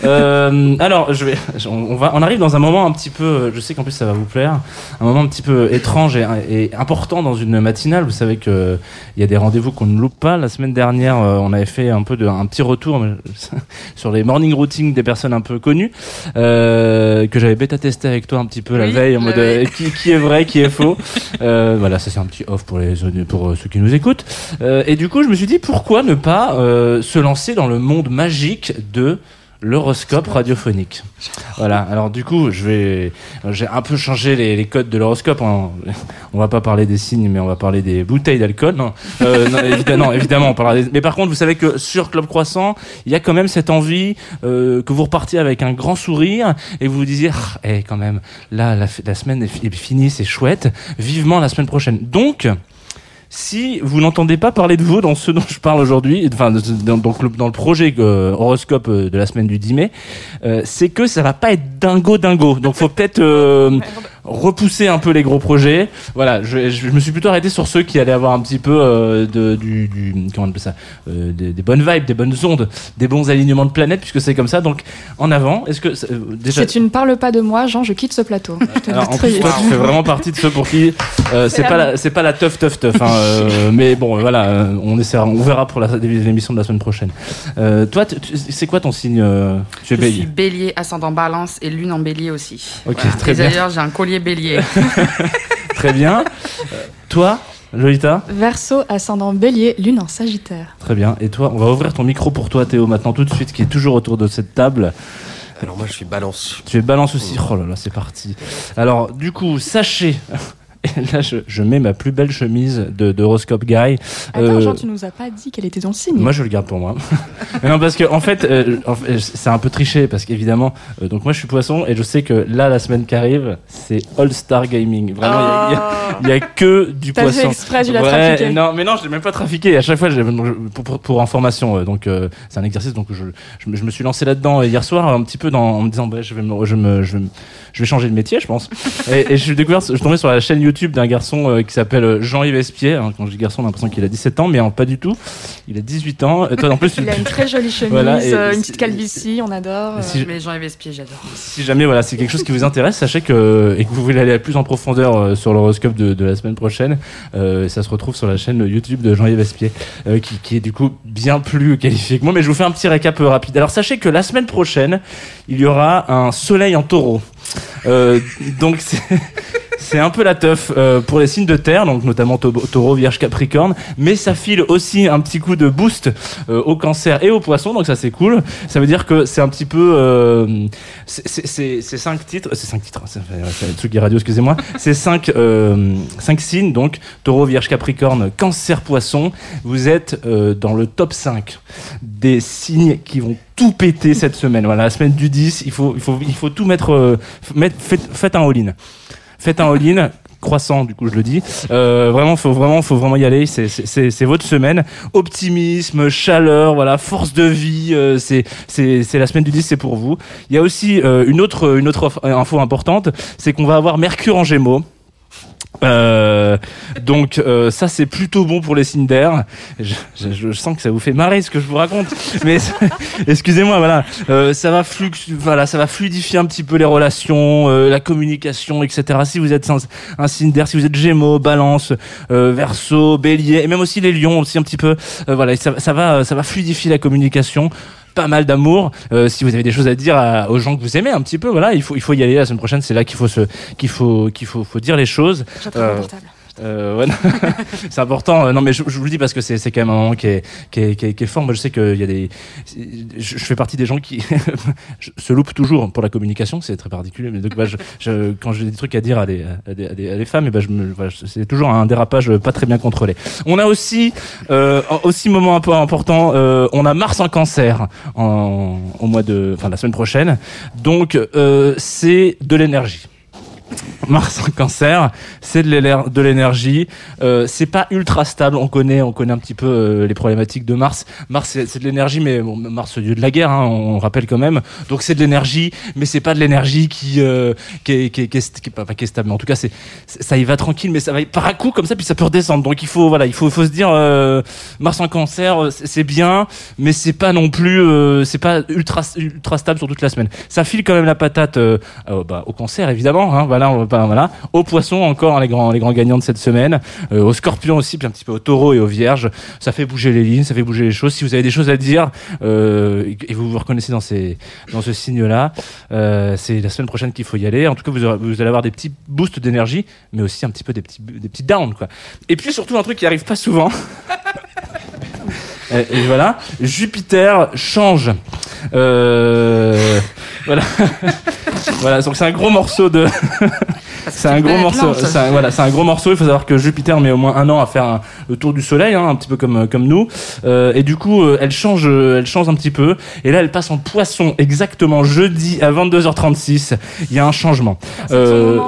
Euh, alors, je vais, on, on va, on arrive dans un moment un petit peu, je sais qu'en plus ça va vous plaire, un moment un petit peu étrange et, et important dans une matinale. Vous savez que il y a des rendez-vous qu'on ne loupe pas. La semaine dernière, euh, on avait fait un peu de, un petit retour sur les morning routines des personnes un peu connues euh, que j'avais bêta testé avec toi un petit peu la veille en mode oui. euh, qui, qui est vrai, qui est faux. Euh, voilà, ça c'est un petit off pour les pour euh, ceux qui nous écoutent. Euh, et du coup, je me suis dit pourquoi ne pas euh, se lancer dans le monde magique de l'horoscope radiophonique. Voilà. Alors du coup, je vais, j'ai un peu changé les, les codes de l'horoscope. hein. On va pas parler des signes, mais on va parler des bouteilles d'alcool. Non, Euh, non, évidemment, évidemment, on parlera. Des... Mais par contre, vous savez que sur Club Croissant, il y a quand même cette envie euh, que vous repartiez avec un grand sourire et vous vous disiez, ah, eh, quand même, là, la, la semaine est finie, c'est chouette. Vivement la semaine prochaine. Donc. Si vous n'entendez pas parler de vous dans ce dont je parle aujourd'hui, enfin dans, le, projet euh, horoscope euh, de la semaine du 10 mai, euh, c'est que ça va pas être dingo dingo. Donc faut peut-être euh, repousser un peu les gros projets. Voilà, je, je me suis plutôt arrêté sur ceux qui allaient avoir un petit peu euh, de, du, du comment on appelle ça, euh, des, des bonnes vibes, des bonnes ondes, des bons alignements de planètes, puisque c'est comme ça. Donc en avant, est-ce que euh, déjà Si tu ne parles pas de moi, Jean, je quitte ce plateau. Alors, en plus, toi, tu fais vraiment partie de ceux pour qui euh, c'est pas la, c'est pas la tough tough tough. Hein, euh, mais bon, voilà, euh, on essaiera, on verra pour l'émission de la semaine prochaine. Euh, toi, c'est quoi ton signe euh, Tu es Je suis bélier. bélier, ascendant balance et lune en bélier aussi. Ok, Voilà. très et bien. D'ailleurs, j'ai un collier bélier. Très bien. Euh, toi, Lolita. Verseau, ascendant bélier, lune en sagittaire. Très bien. Et toi, on va ouvrir ton micro pour toi, Théo, maintenant tout de suite, qui est toujours autour de cette table. Alors moi je suis balance. Tu es balance aussi. Oh là là, c'est parti. Alors, du coup, sachez. Et là, je, je mets ma plus belle chemise de d'horoscope guy. Attends, Euh, Jean, tu nous as pas dit quel était ton signe. Moi, je le garde pour moi. Non, parce que en fait, euh, en fait, c'est un peu triché parce qu'évidemment, euh, donc moi, je suis poisson et je sais que là, la semaine qui arrive, c'est All Star Gaming. Vraiment, il y a- il y, a- que du T'as poisson. fait exprès, tu l'as Ouais, trafiqué. Non, mais non, je l'ai même pas trafiqué. À chaque fois, je- pour, pour, pour information, euh, donc c'est un exercice. Donc je, je, me- je me suis lancé là-dedans hier soir un petit peu dans, en me disant, bah, je vais me, je me, je, vais me- je vais changer de métier, je pense. et, et je suis découvert, je suis tombé sur la chaîne YouTube d'un garçon euh, qui s'appelle euh, Jean-Yves Espier. hein. quand je dis garçon, on a l'impression qu'il a 17 ans, mais pas du tout. Il a 18 ans. Euh, toi, en plus, tu- Il a une très jolie chemise, Voilà, et euh, une petite calvitie, on adore. si- Mais Jean Espier, j'adore. si jamais voilà, c'est quelque chose qui vous intéresse, sachez que et que vous voulez aller plus en profondeur sur l'horoscope de, de la semaine prochaine, ça se retrouve sur la chaîne YouTube de Jean-Yves Espier, qui, qui est du coup bien plus qualifié que moi. Mais je vous fais un petit récap rapide. Alors sachez que la semaine prochaine, il y aura un soleil en taureau. Euh, donc c'est c'est un peu la teuf euh, pour les signes de terre, donc notamment tau- taureau, vierge, capricorne, mais ça file aussi un petit coup de boost euh, au cancer et au poisson, donc ça c'est cool. Ça veut dire que c'est un petit peu... Euh, c'est- cinq titres, c'est cinq titres, fait, c'est Tsugi Radio, excusez-moi, c'est cinq, euh, cinq signes, donc taureau, vierge, capricorne, cancer, poisson. Vous êtes euh, dans le top 5 des signes qui vont tout péter cette semaine. Voilà, la semaine du 10, il faut, il faut, il faut tout mettre, euh, mettre faites, faites un all-in. Faites un all-in. Croissant, du coup, je le dis. Euh, vraiment, faut vraiment, faut vraiment y aller. C'est, c'est- c'est, votre semaine. Optimisme, chaleur, voilà, force de vie. euh, c'est, c'est, c'est la semaine du 10, c'est pour vous. Il y a aussi euh, une autre, une autre info importante, c'est qu'on va avoir Mercure en Gémeaux. Euh, donc euh, ça c'est plutôt bon pour les signes. Je, je- je sens que ça vous fait marrer ce que je vous raconte, mais excusez-moi voilà, Euh, ça va flux, voilà, ça va fluidifier un petit peu les relations, euh, la communication, etc. Si vous êtes un, un si vous êtes Gémeaux, Balance, euh, Verseau, Bélier, et même aussi les Lions aussi un petit peu, voilà, ça va, ça va fluidifier la communication pas mal d'amour. Euh, si vous avez des choses à dire à- aux gens que vous aimez un petit peu, voilà, il faut il faut y aller la semaine prochaine. C'est là qu'il faut se qu'il faut qu'il faut faut dire les choses. Euh. Euh, ouais, c'est important. Euh, Non, mais je, je vous le dis parce que c'est quand même un moment qui est qui est, qui est, qui est fort. Moi, je sais qu'il y a des. Je, je fais partie des gens qui se loupent toujours pour la communication. C'est très particulier. Mais donc, bah, je, quand j'ai des trucs à dire à des à des, à des, femmes, me voilà, c'est toujours un dérapage pas très bien contrôlé. On a aussi euh, aussi moment un peu important. euh, on a Mars en Cancer en, au mois de enfin la semaine prochaine. Donc euh, c'est de l'énergie. Mars en cancer, c'est de l'éner- de l'énergie. Euh, c'est pas ultra stable. On connaît, on connaît un petit peu euh, les problématiques de Mars. Mars, c'est de l'énergie, mais bon, Mars, dieu de la guerre, hein, on le rappelle quand même. Donc c'est de l'énergie, mais c'est pas de l'énergie qui, euh, est, pas, stable. Mais en tout cas, ça y va tranquille, mais ça va par à coup comme ça, puis ça peut redescendre. Donc il faut, voilà, il faut, se dire, Mars en cancer, c'est bien, mais c'est pas non plus, c'est pas ultra, stable sur toute la semaine. Ça file quand même la patate bah, au cancer évidemment, hein, on va pas, voilà, aux poissons encore les grands, les grands gagnants de cette semaine, euh, aux scorpions aussi, puis un petit peu aux taureaux et aux vierges. Ça fait bouger les lignes, ça fait bouger les choses. Si vous avez des choses à dire euh, et vous vous reconnaissez dans ces, dans ce signe-là, euh, c'est la semaine prochaine qu'il faut y aller. En tout cas, vous allez avoir des petits boosts d'énergie, mais aussi un petit peu des petits, des petits downs, quoi. Et puis surtout un truc qui arrive pas souvent. Et, voilà, Jupiter change. Euh, voilà, voilà. Donc c'est un gros morceau de. c'est un gros morceau. C'est un, voilà, c'est un gros morceau. Il faut savoir que Jupiter met au moins un an à faire un- le tour du Soleil, hein, un petit peu comme comme nous. Euh, et du coup, euh, elle change, euh, elle change un petit peu. Et là, elle passe en Poisson exactement jeudi à 22h36. Il y a un changement. C'est Euh,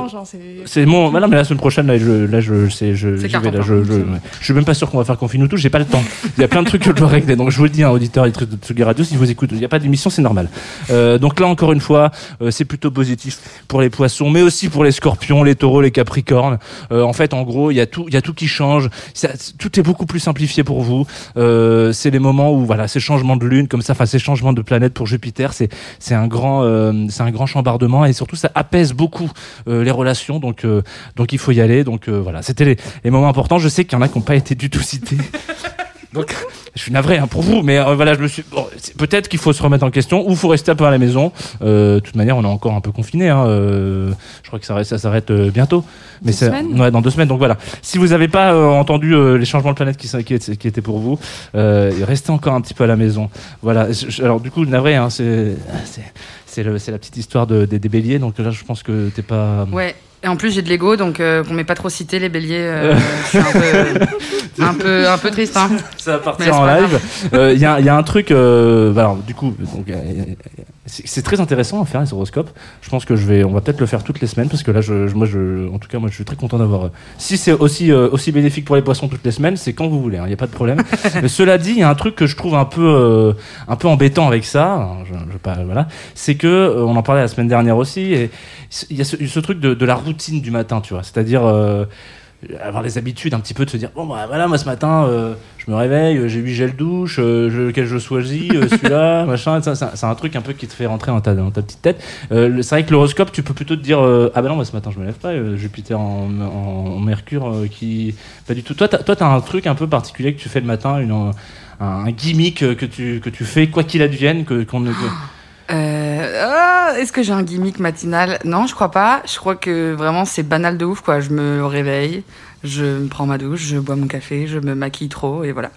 c'est- mon. Voilà, mais la semaine prochaine, là, je, là, je, sais, je, j'y vais, là, je, je, je suis même pas sûr qu'on va faire confine ou tout. J'ai pas le temps. Il y a plein de trucs que je dois régler. Donc, je vous le dis, un auditeur, auditrice de Tsugi Radio, si vous écoutez, il n'y a pas d'émission, c'est normal. Euh, donc là, encore une fois, euh, c'est plutôt positif pour les poissons, mais aussi pour les scorpions, les taureaux, les capricornes. Euh, en fait, en gros, il y a tout, il y a tout qui change. Ça- tout est beaucoup plus simplifié pour vous. Euh, c'est les moments où, voilà, ces changements de lune, comme ça, enfin, ces changements de planète pour Jupiter, c'est, c'est un grand, euh, c'est un grand chambardement et surtout, ça apaise beaucoup euh, les relations. Donc, euh, donc, il faut y aller. Donc, euh, voilà, c'était les, les moments importants. Je sais qu'il y en a qui n'ont pas été du tout cités. Donc, je suis navré hein, pour vous, mais euh, voilà, je me suis. bon, Peut-être qu'il faut se remettre en question, ou faut rester un peu à la maison. Euh, de toute manière, on est encore un peu confiné. Hein, euh, je crois que ça, ça s'arrête euh, bientôt. Mais Deux semaines ouais, dans deux semaines. Donc voilà. Si vous n'avez pas euh, entendu les changements de planète qui, qui, étaient- qui étaient pour vous, euh, restez encore un petit peu à la maison. Voilà. Je- alors du coup, navré, hein, c'est c'est- la petite histoire de, des, des béliers. Donc là, je pense que t'es pas. Ouais. Et en plus, j'ai de l'ego, donc euh, qu'on m'ait pas trop cité les béliers. euh, je suis un peu, un peu, un peu triste. Hein. Ça va partir en live. Euh, Il y, a, il y a un truc. Euh, bah alors, du coup, donc, euh, c'est très intéressant à faire les horoscopes. Je pense que je vais, on va peut-être le faire toutes les semaines parce que là, je, je- moi, je, en tout cas, moi, je suis très content d'avoir. euh, Si c'est aussi euh, aussi bénéfique pour les poissons toutes les semaines, c'est quand vous voulez. Il n'y a pas de problème. Mais cela dit, il y a un truc que je trouve un peu euh, un peu embêtant avec ça. Alors, je, je pas, voilà, c'est que euh, on en parlait la semaine dernière aussi. Et il y a ce, ce truc de, de la routine du matin, tu vois. C'est-à-dire euh, avoir les habitudes un petit peu de se dire bon bah voilà moi ce matin euh, je me réveille euh, j'ai huit gels douche euh, je, lequel je choisis celui-là machin c'est un truc un peu qui te fait rentrer dans ta, dans ta petite tête. C'est vrai que l'horoscope tu peux plutôt te dire ah bah non moi ce matin je me lève pas Jupiter en, en- en Mercure qui pas du tout. Toi t'as, toi t'as un truc un peu particulier que tu fais le matin une, un, un gimmick que tu, que tu fais quoi qu'il advienne que, qu'on ne- que- Euh, ah, Est-ce que j'ai un gimmick matinal? Non, je crois pas. Je crois que vraiment c'est banal de ouf quoi. Je me réveille, je me prends ma douche, je bois mon café, je me maquille trop et voilà.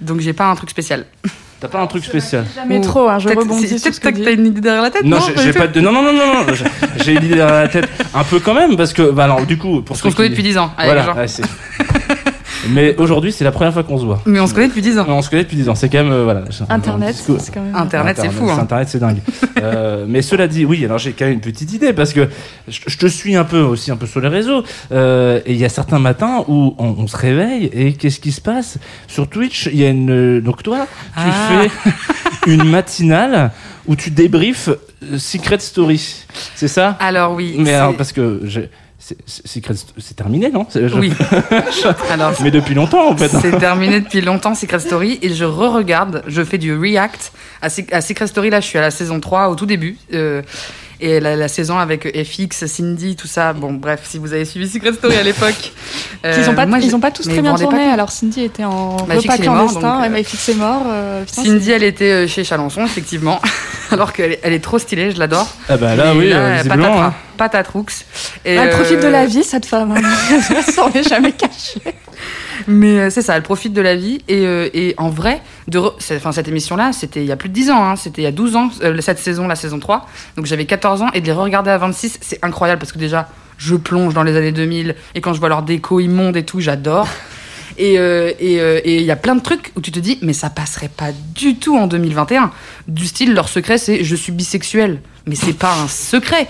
Donc j'ai pas un truc spécial. t'as pas un truc spécial Jamais Ou- trop, hein, je rebondis sur peut-être que t'as une idée derrière la tête. Non, Non, j'ai- pas de. Non, non, non, non, non. j'ai- une idée derrière la tête. Un peu quand même, parce que. Bah, alors, du coup, pour Parce qu'on se connaît depuis 10 ans. avec Voilà, Jean. ouais, c'est- Mais aujourd'hui, c'est la première fois qu'on se voit. Mais on se connaît depuis 10 ans. On se connaît depuis 10 ans. C'est quand même. euh, voilà. c'est un- Internet, un discours. c'est quand même. Internet, c'est fou. Hein. Internet, c'est dingue. Euh, mais cela dit, oui, alors j'ai quand même une petite idée parce que je, je te suis un peu aussi un peu sur les réseaux. euh, et il y a certains matins où on, on se réveille et qu'est-ce qui se passe? Sur Twitch Il y a une donc toi, tu Ah. fais une matinale où tu débriefes euh, Secret Story. C'est ça? Alors oui. Mais c'est- alors parce que j'ai- c'est- terminé non? Oui. Alors Mais depuis longtemps en fait. C'est terminé depuis longtemps Secret Story et je re-regarde, je fais du react à, à Secret Story. Là, je suis à la saison 3 au tout début. euh, et la, la saison avec FX, Cindy, tout ça. Bon, bref, si vous avez suivi Secret Story à l'époque. Ils ont pas, euh, moi, ils j'ai- ont pas tous mais très bien pas tourné. Alors Cindy était en Bah, repas il est mort, clandestin, donc, euh, Maïfix est mort. euh, putain, Cindy, elle était euh, chez Chalençon, effectivement. Alors qu'elle est, elle est trop stylée, je l'adore. Ah bah là Et oui, là, euh, visiblement. patatras, hein. patatroux. Et, Elle profite de la vie, cette femme. hein. Elle s'en est jamais cachée. Mais euh, c'est ça, elle profite de la vie. Et, euh, et en vrai, de re- c'est- enfin, cette émission-là, c'était il y a plus de 10 ans. hein, c'était il y a 12 ans, euh, cette saison, la saison 3. Donc j'avais 14 ans. Et de les re-regarder à 26, c'est incroyable parce que déjà, je plonge dans les années 2000. Et quand je vois leur déco immonde et tout, j'adore. Et euh, et, euh, et il y a plein de trucs où tu te dis, mais ça passerait pas du tout en 2021. Du style, leur secret, c'est je suis bisexuel. Mais c'est pas un secret.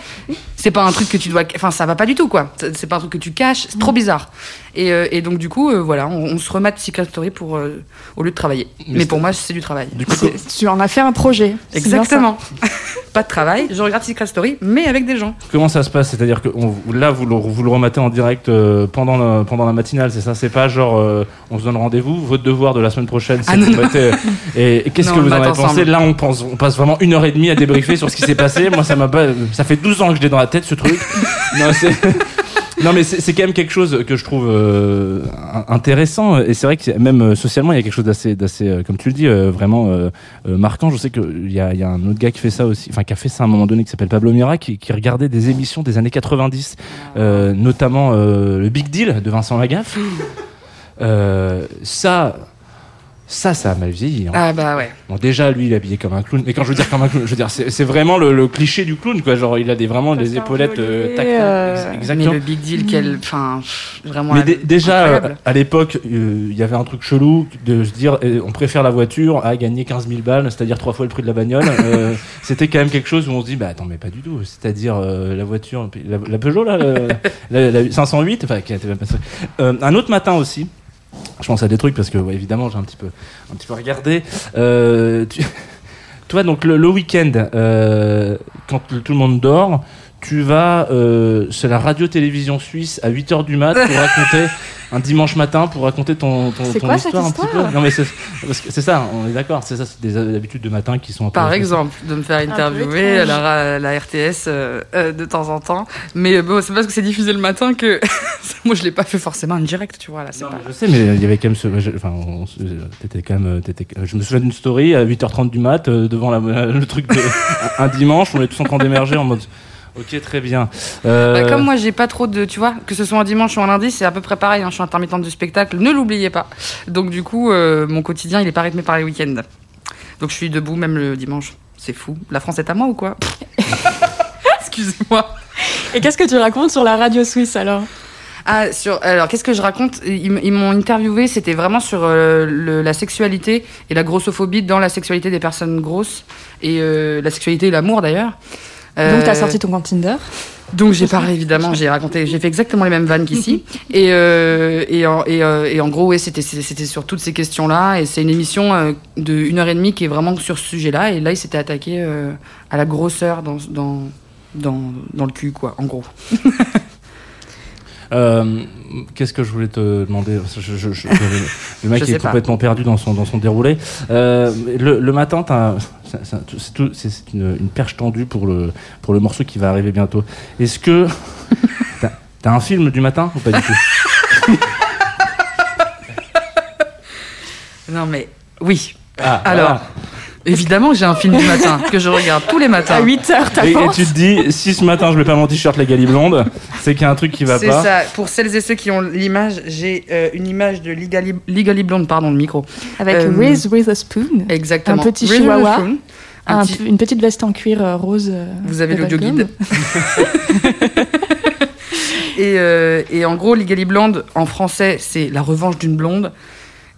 C'est pas un truc que tu dois. Enfin, ça va pas du tout, quoi. C'est pas un truc que tu caches. C'est trop bizarre. Et, euh, et donc, du coup, euh, voilà, on, on se remate Secret Story pour, euh, au lieu de travailler. Mais Mais, pour moi, c'est du travail. Du coup, Tu en as fait un projet. Exactement. pas de travail. Je regarde Secret Story, mais avec des gens. comment ça se passe? C'est-à-dire que on- là, vous le, vous le rematez en direct euh, pendant, la, pendant la matinale, c'est ça? C'est pas genre euh, on se donne rendez-vous, votre devoir de la semaine prochaine, c'est Ah, de non, vous mettez- Et, et qu'est-ce que on vous en avez pensé? Là, on, pense, on passe vraiment une heure et demie à débriefer sur ce qui s'est passé. Moi, ça m'a pas. Ça fait 12 ans que je l'ai dans la tête, ce truc. Non, c'est. Non mais c'est quand même quelque chose que je trouve euh, intéressant et c'est vrai que même euh, socialement il y a quelque chose d'assez, d'assez euh, comme tu le dis, euh, vraiment marquant. Je sais qu'il y a, il y a un autre gars qui fait ça aussi, enfin qui a fait ça à un moment donné qui s'appelle Pablo Mira qui, qui regardait des émissions des années 90, euh, notamment euh, le Big Deal de Vincent Lagaffe. Euh, ça, ça, ça a mal vieilli. hein. Ah bah ouais. Bon, déjà, lui, il est habillé comme un clown. Mais quand je veux dire comme un clown, je veux dire, c'est vraiment le, le cliché du clown, quoi. Genre, il a des, vraiment des épaulettes euh, violet, tac, tac, euh, Mais exactement. le big deal, quel. Enfin, vraiment. Mais la- dé- déjà, euh, incroyable. à l'époque, euh, il y avait un truc chelou de se dire euh, on préfère la voiture à gagner 15 000 balles, c'est-à-dire trois fois le prix de la bagnole. Euh, C'était quand même quelque chose où on se dit bah attends, mais pas du tout. C'est-à-dire euh, la voiture, la, la Peugeot, là, le- la, la 508, enfin, qui était même pas ça. Euh, un autre matin aussi. Je pense à des trucs parce que évidemment j'ai un petit peu un petit peu regardé. Euh, tu- Toi donc le, le week-end euh, quand tout le monde dort, tu vas euh, c'est la radio-télévision suisse à 8h du mat pour raconter un dimanche matin pour raconter ton, ton, C'est ton quoi cette histoire un petit peu. Non mais c'est ça, on est d'accord, c'est ça, c'est des habitudes de matin qui sont un peu- Par exemple, de me faire interviewer à la, à la RTS euh, euh, de temps en temps. Mais bon, c'est parce que c'est diffusé le matin que. Moi, je l'ai pas fait forcément en direct, tu vois. Là, c'est Non, pas. je sais, mais il y avait quand même ce. je- Enfin, on quand même. euh, t'étais- je me souviens d'une story à 8h30 du mat euh, devant la- le truc de, un, un dimanche, on est tous en train d'émerger en mode. Ok, très bien. Euh, Bah, comme moi, j'ai pas trop de. Tu vois, que ce soit un dimanche ou un lundi, c'est à peu près pareil. hein, je suis intermittente du spectacle, ne l'oubliez pas. Donc, du coup, euh, mon quotidien, il est pas rythmé par les week-ends. Donc, je suis debout même le dimanche. C'est fou. La France est à moi ou quoi? Excusez-moi. Et qu'est-ce que tu racontes sur la radio suisse alors? Ah, sur, alors, qu'est-ce que je raconte? Ils, m'ont interviewé, c'était vraiment sur euh, le- la sexualité et la grossophobie dans la sexualité des personnes grosses. Et euh, la sexualité et l'amour d'ailleurs. Donc t'as Euh, sorti ton compte Tinder Donc j'ai parlé évidemment, j'ai raconté, j'ai fait exactement les mêmes vannes qu'ici. et, euh, et, en, et, euh, et en gros, ouais, c'était c'était sur toutes ces questions-là. Et c'est une émission euh, de une heure et demie qui est vraiment sur ce sujet-là. Et là, il s'était attaqué euh, à la grosseur dans, dans, dans, dans le cul, quoi, en gros. euh, Qu'est-ce que je voulais te demander? Je, je- je- Le mec Je est pas. complètement perdu dans son, dans son déroulé. Euh, le, le matin, t'as- c'est- une, une perche tendue pour le, pour le morceau qui va arriver bientôt. Est-ce que. T'as t'as un film du matin ou pas du tout? Non mais oui. Ah, Alors, voilà. Évidemment, j'ai un film du matin que je regarde tous les matins. À 8 heures, Et, et tu te dis, si ce matin je mets pas mon t-shirt la Gali blonde, c'est qu'il y a un truc qui va C'est pas. ça. Pour celles et ceux qui ont l'image, j'ai euh, une image de Legally, Legally Blonde, pardon, le micro. avec Euh, Reese Witherspoon, Exactement. Un petit Reese chihuahua. Un un petit- une petite veste en cuir euh, rose. euh, Vous avez l'audio guide. Et, euh, et en gros, Legally Blonde, en français, c'est La revanche d'une blonde,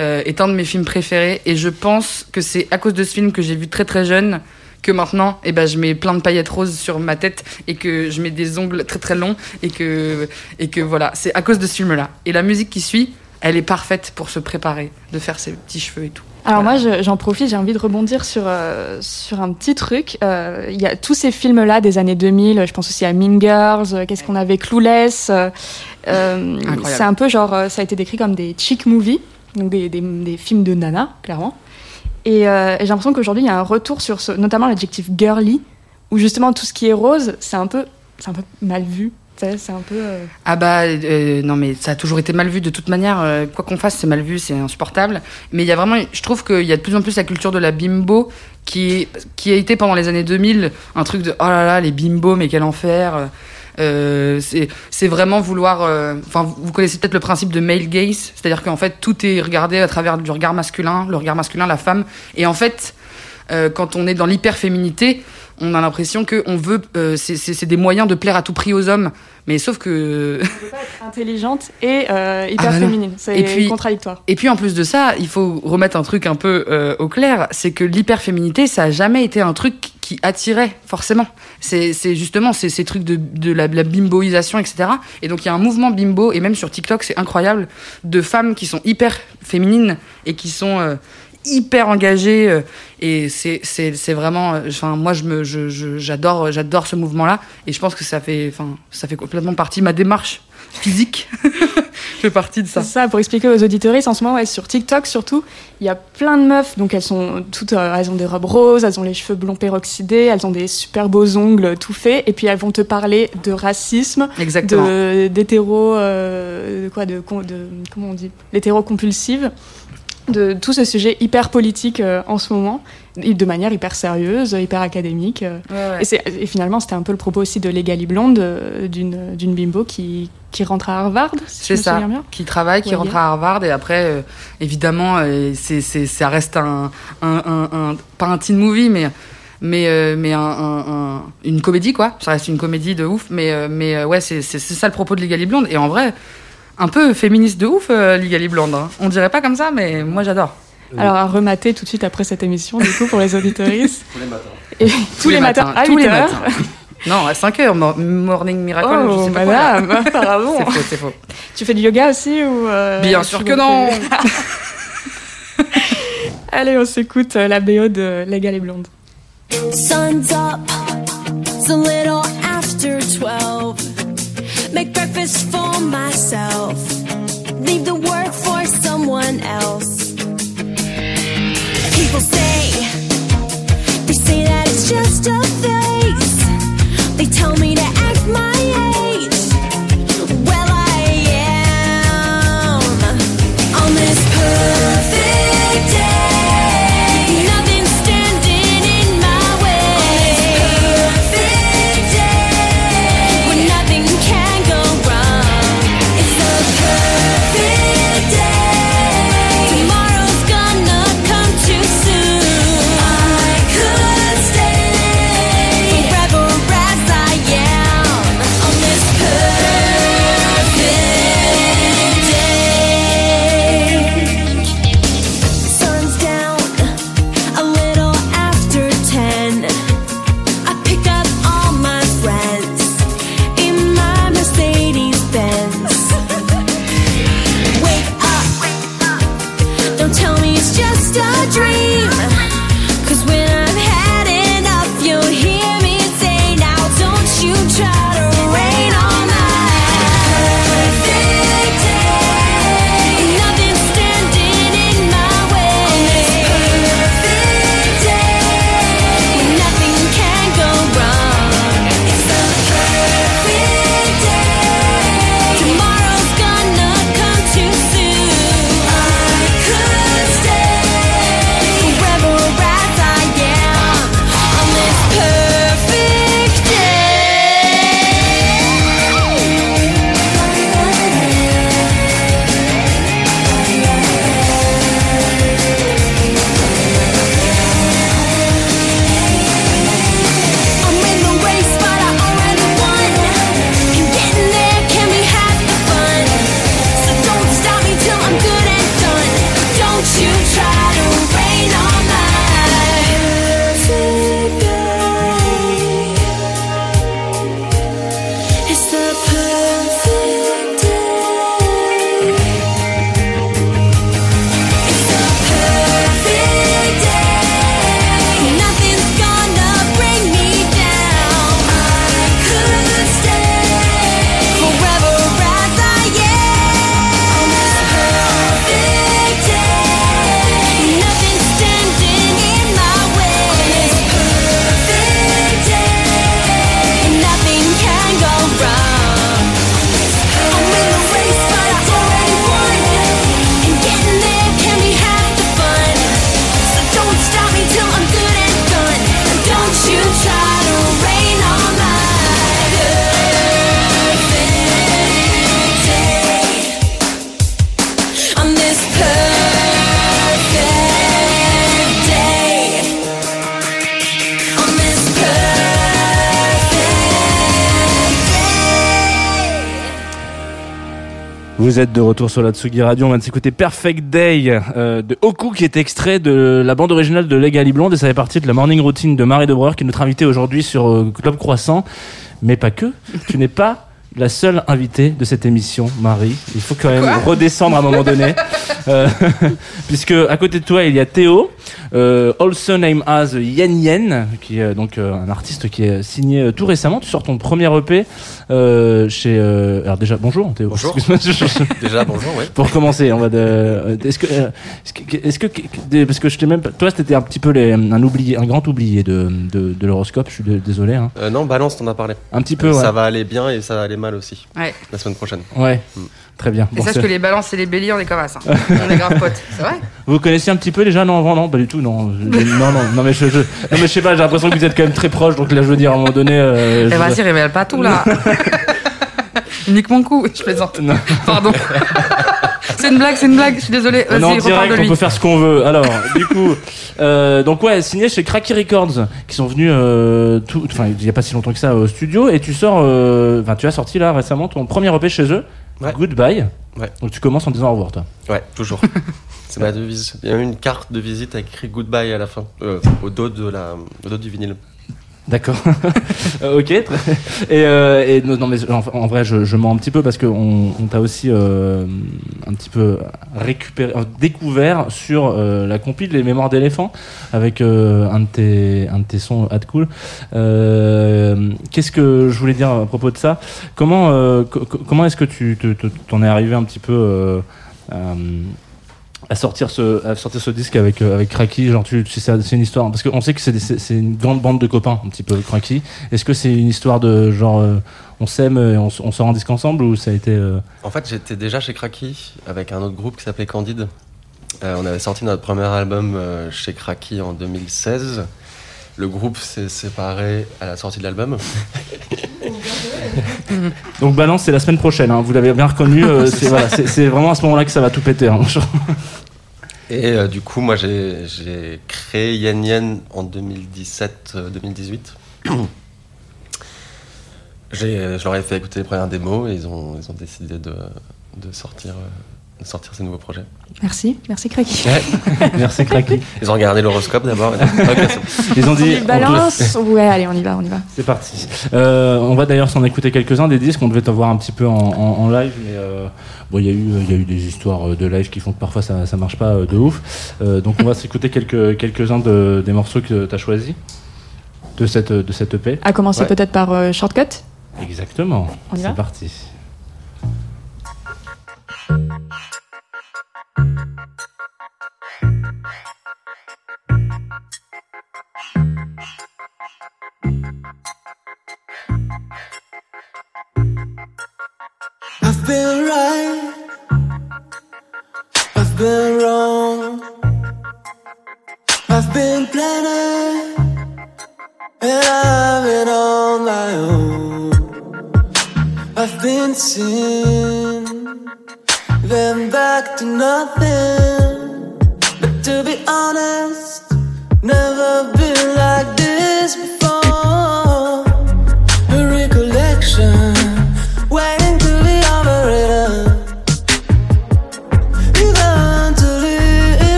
euh, est un de mes films préférés. Et je pense que c'est à cause de ce film que j'ai vu très très jeune que maintenant, eh ben, je mets plein de paillettes roses sur ma tête et que je mets des ongles très très longs et que, et que voilà, c'est à cause de ce film-là. Et la musique qui suit, elle est parfaite pour se préparer, de faire ses petits cheveux et tout. Alors Voilà. moi, je- j'en profite, j'ai envie de rebondir sur, euh, sur un petit truc. Euh, Il y a tous ces films-là des années 2000, je pense aussi à Mean Girls, euh, qu'est-ce qu'on avait, Clueless. euh, c'est un peu genre, ça a été décrit comme des chick movies, donc des, films de nana, clairement. Et, euh, et j'ai l'impression qu'aujourd'hui, il y a un retour sur ce, notamment l'adjectif girly, où justement tout ce qui est rose, c'est un peu, c'est un peu mal vu. C'est un peu. euh, Ah bah euh, non mais ça a toujours été mal vu de toute manière. quoi qu'on fasse, c'est mal vu, c'est insupportable. Mais il y a vraiment, je trouve qu'il y a de plus en plus la culture de la bimbo qui qui a été pendant les années 2000 un truc de oh là là les bimbos mais quel enfer. Euh, c'est vraiment vouloir. euh, Enfin, vous vous connaissez peut-être le principe de male gaze, c'est-à-dire qu'en fait tout est regardé à travers du regard masculin, le regard masculin, la femme. Et en fait, euh, quand on est dans l'hyperféminité, on a l'impression que on veut, c'est- des moyens de plaire à tout prix aux hommes. Mais sauf que on peut pas être intelligente et hyper Ah non. féminine. C'est contradictoire. Et puis en plus de ça, il faut remettre un truc un peu au clair, c'est que l'hyperféminité, ça a jamais été un truc qui attirait forcément. C'est justement ces, ces trucs de, de la, bimboisation, etc. Et donc il y a un mouvement bimbo, et même sur TikTok, c'est incroyable, de femmes qui sont hyper féminines et qui sont euh, hyper engagées. euh, et c'est vraiment, euh, enfin moi me je- j'adore j'adore ce mouvement-là, et je pense que ça fait ça fait complètement partie de ma démarche physique. je fais partie de ça. C'est ça, pour expliquer aux auditoristes, en ce moment, ouais, sur TikTok surtout, il y a plein de meufs, donc elles sont toutes, euh, elles ont des robes roses, elles ont les cheveux blonds peroxydés, elles ont des super beaux ongles tout faits, et puis elles vont te parler de racisme, Exactement. de d'hétéro, euh, de quoi, de, de comment on dit, l'hétéro compulsive, de tout ce sujet hyper politique euh, en ce moment, et de manière hyper sérieuse, hyper académique. euh. Ouais, ouais. Et, et finalement, c'était un peu le propos aussi de Legally Blonde, euh, d'une d'une bimbo qui, qui rentre à Harvard, si C'est ça. bien. qui travaille, qui Ouais, rentre à Harvard et après, euh, évidemment, euh, c'est, c'est, ça reste un, un, un, un- pas un teen movie, mais mais euh, mais un, un- un- une comédie quoi. Ça reste une comédie de ouf, mais euh, mais ouais, c'est, c'est, c'est ça le propos de Legally Blonde et en vrai, un peu féministe de ouf, Legally Blonde. hein. On dirait pas comme ça, mais moi j'adore. Alors à remater tout de suite après cette émission, du coup, pour les auditoristes. Tous les matins. Et tous, les, matins, à tous 8 les matins. Non, à 5 heures, Mo- Morning Miracle, je Oh, sais pas quoi. madame, apparemment. C'est faux, c'est faux. Tu fais du yoga aussi ou euh, Bien sûr que non. Allez, on s'écoute euh, la BO de Légal et Blonde. Sun's up, it's a little after 12. Make breakfast for myself. Leave the work for someone else. Tell me Vous êtes de retour sur la Tsugi Radio. On vient de s'écouter Perfect Day euh, de Oku qui est extrait de la bande originale de Legally Blonde et ça fait partie de la morning routine de Marie Debreur qui est notre invitée aujourd'hui sur euh, Club Croissant. Mais pas que. tu n'es pas la seule invitée de cette émission, Marie. Il faut quand même redescendre à un moment donné. Euh, puisque à côté de toi, il y a Théo, also named as Yen Yen, qui est donc euh, un artiste qui est signé euh, tout récemment. Tu sors ton premier EP euh, chez. euh, alors déjà, bonjour Théo. Bonjour. Déjà, bonjour, ouais. Pour commencer, on va de. euh, Est-ce que, euh, est-ce que, est-ce que, des- parce que je t'ai même, pas- toi, c'était un petit peu les, un oublié, un grand oublié de, de, de l'horoscope. Je suis dé- désolé. Hein. Euh, non, balance, t'en as parlé. Un petit peu, ouais. Ça va aller bien et ça va aller mal aussi. Ouais. La semaine prochaine. Ouais. Mm. Très bien. Et Bon, sache que les balances et les béliers, on est comme ça. hein. on est grave potes. C'est vrai Vous connaissez un petit peu les gens Non, avant, non, pas du tout. Non, non, non, non, mais je, je, non, mais je sais pas. J'ai l'impression que vous êtes quand même très proches. Donc là, je veux dire, à un moment donné. Euh, Eh je- vas-y, révèle pas tout là. Nique mon coup, je plaisante. Non. Pardon. c'est une blague, c'est une blague, je suis désolée. On est en direct, on peut faire ce qu'on veut. Alors, du coup, euh, donc ouais, signé chez Cracky Records, qui sont venus, euh, tout, enfin, il y a pas si longtemps que ça au studio, et tu sors, euh, tu as sorti là récemment ton premier EP chez eux, Ouais. Goodbye. Ouais. Donc tu commences en disant au revoir, toi. Ouais, toujours. C'est ma devise. Il y a même une carte de visite avec écrit goodbye à la fin, euh, au dos de la, au dos du vinyle. D'accord. Euh, ok. Et, euh, non, mais en, vrai, je, mens un petit peu parce qu'on on, t'a aussi euh, un petit peu récupéré, euh, découvert sur la compile Les Mémoires d'éléphant avec un de tes un de tes sons Ad Cool. Qu'est-ce que je voulais dire à propos de ça? Comment co- co- comment est-ce que tu te- te- t'en es arrivé un petit peu à sortir ce à sortir ce disque avec euh, avec Cracky genre tu, tu sais, c'est une histoire parce qu'on sait que c'est des- c'est c'est une grande bande de copains un petit peu Cracky est-ce que c'est une histoire de genre euh, on s'aime et on, s- on sort en disque ensemble ou ça a été euh, En fait, j'étais déjà chez Cracky avec un autre groupe qui s'appelait Candide. Euh, on avait sorti notre premier album euh, chez Cracky en 2016. Le groupe s'est séparé à la sortie de l'album. donc balance c'est la semaine prochaine hein, vous l'avez bien reconnu euh, c'est voilà, c'est- c'est vraiment à ce moment-là que ça va tout péter hein. Et euh, du coup, moi, j'ai créé Yen Yen en 2017-2018. J'ai- je leur ai fait écouter les premières démos et ils ont, décidé de, sortir, euh, de sortir ces nouveaux projets. Merci, merci Cracky. merci Cracky Ils ont regardé l'horoscope d'abord. ils ont dit On on balance Ouais, allez, on y va, on y va. C'est parti. Euh, on va d'ailleurs s'en écouter quelques-uns des disques. On devait te voir un petit peu en, en- en live, mais euh, bon, il y a eu, il y a eu des histoires euh, de live qui font que parfois ça, ça marche pas de ouf. Euh, donc on va s'écouter quelques quelques-uns de, des morceaux que tu as choisis de cette de cette EP. À commencer Ouais. peut-être par euh, Shortcut. Exactement. On y va C'est parti.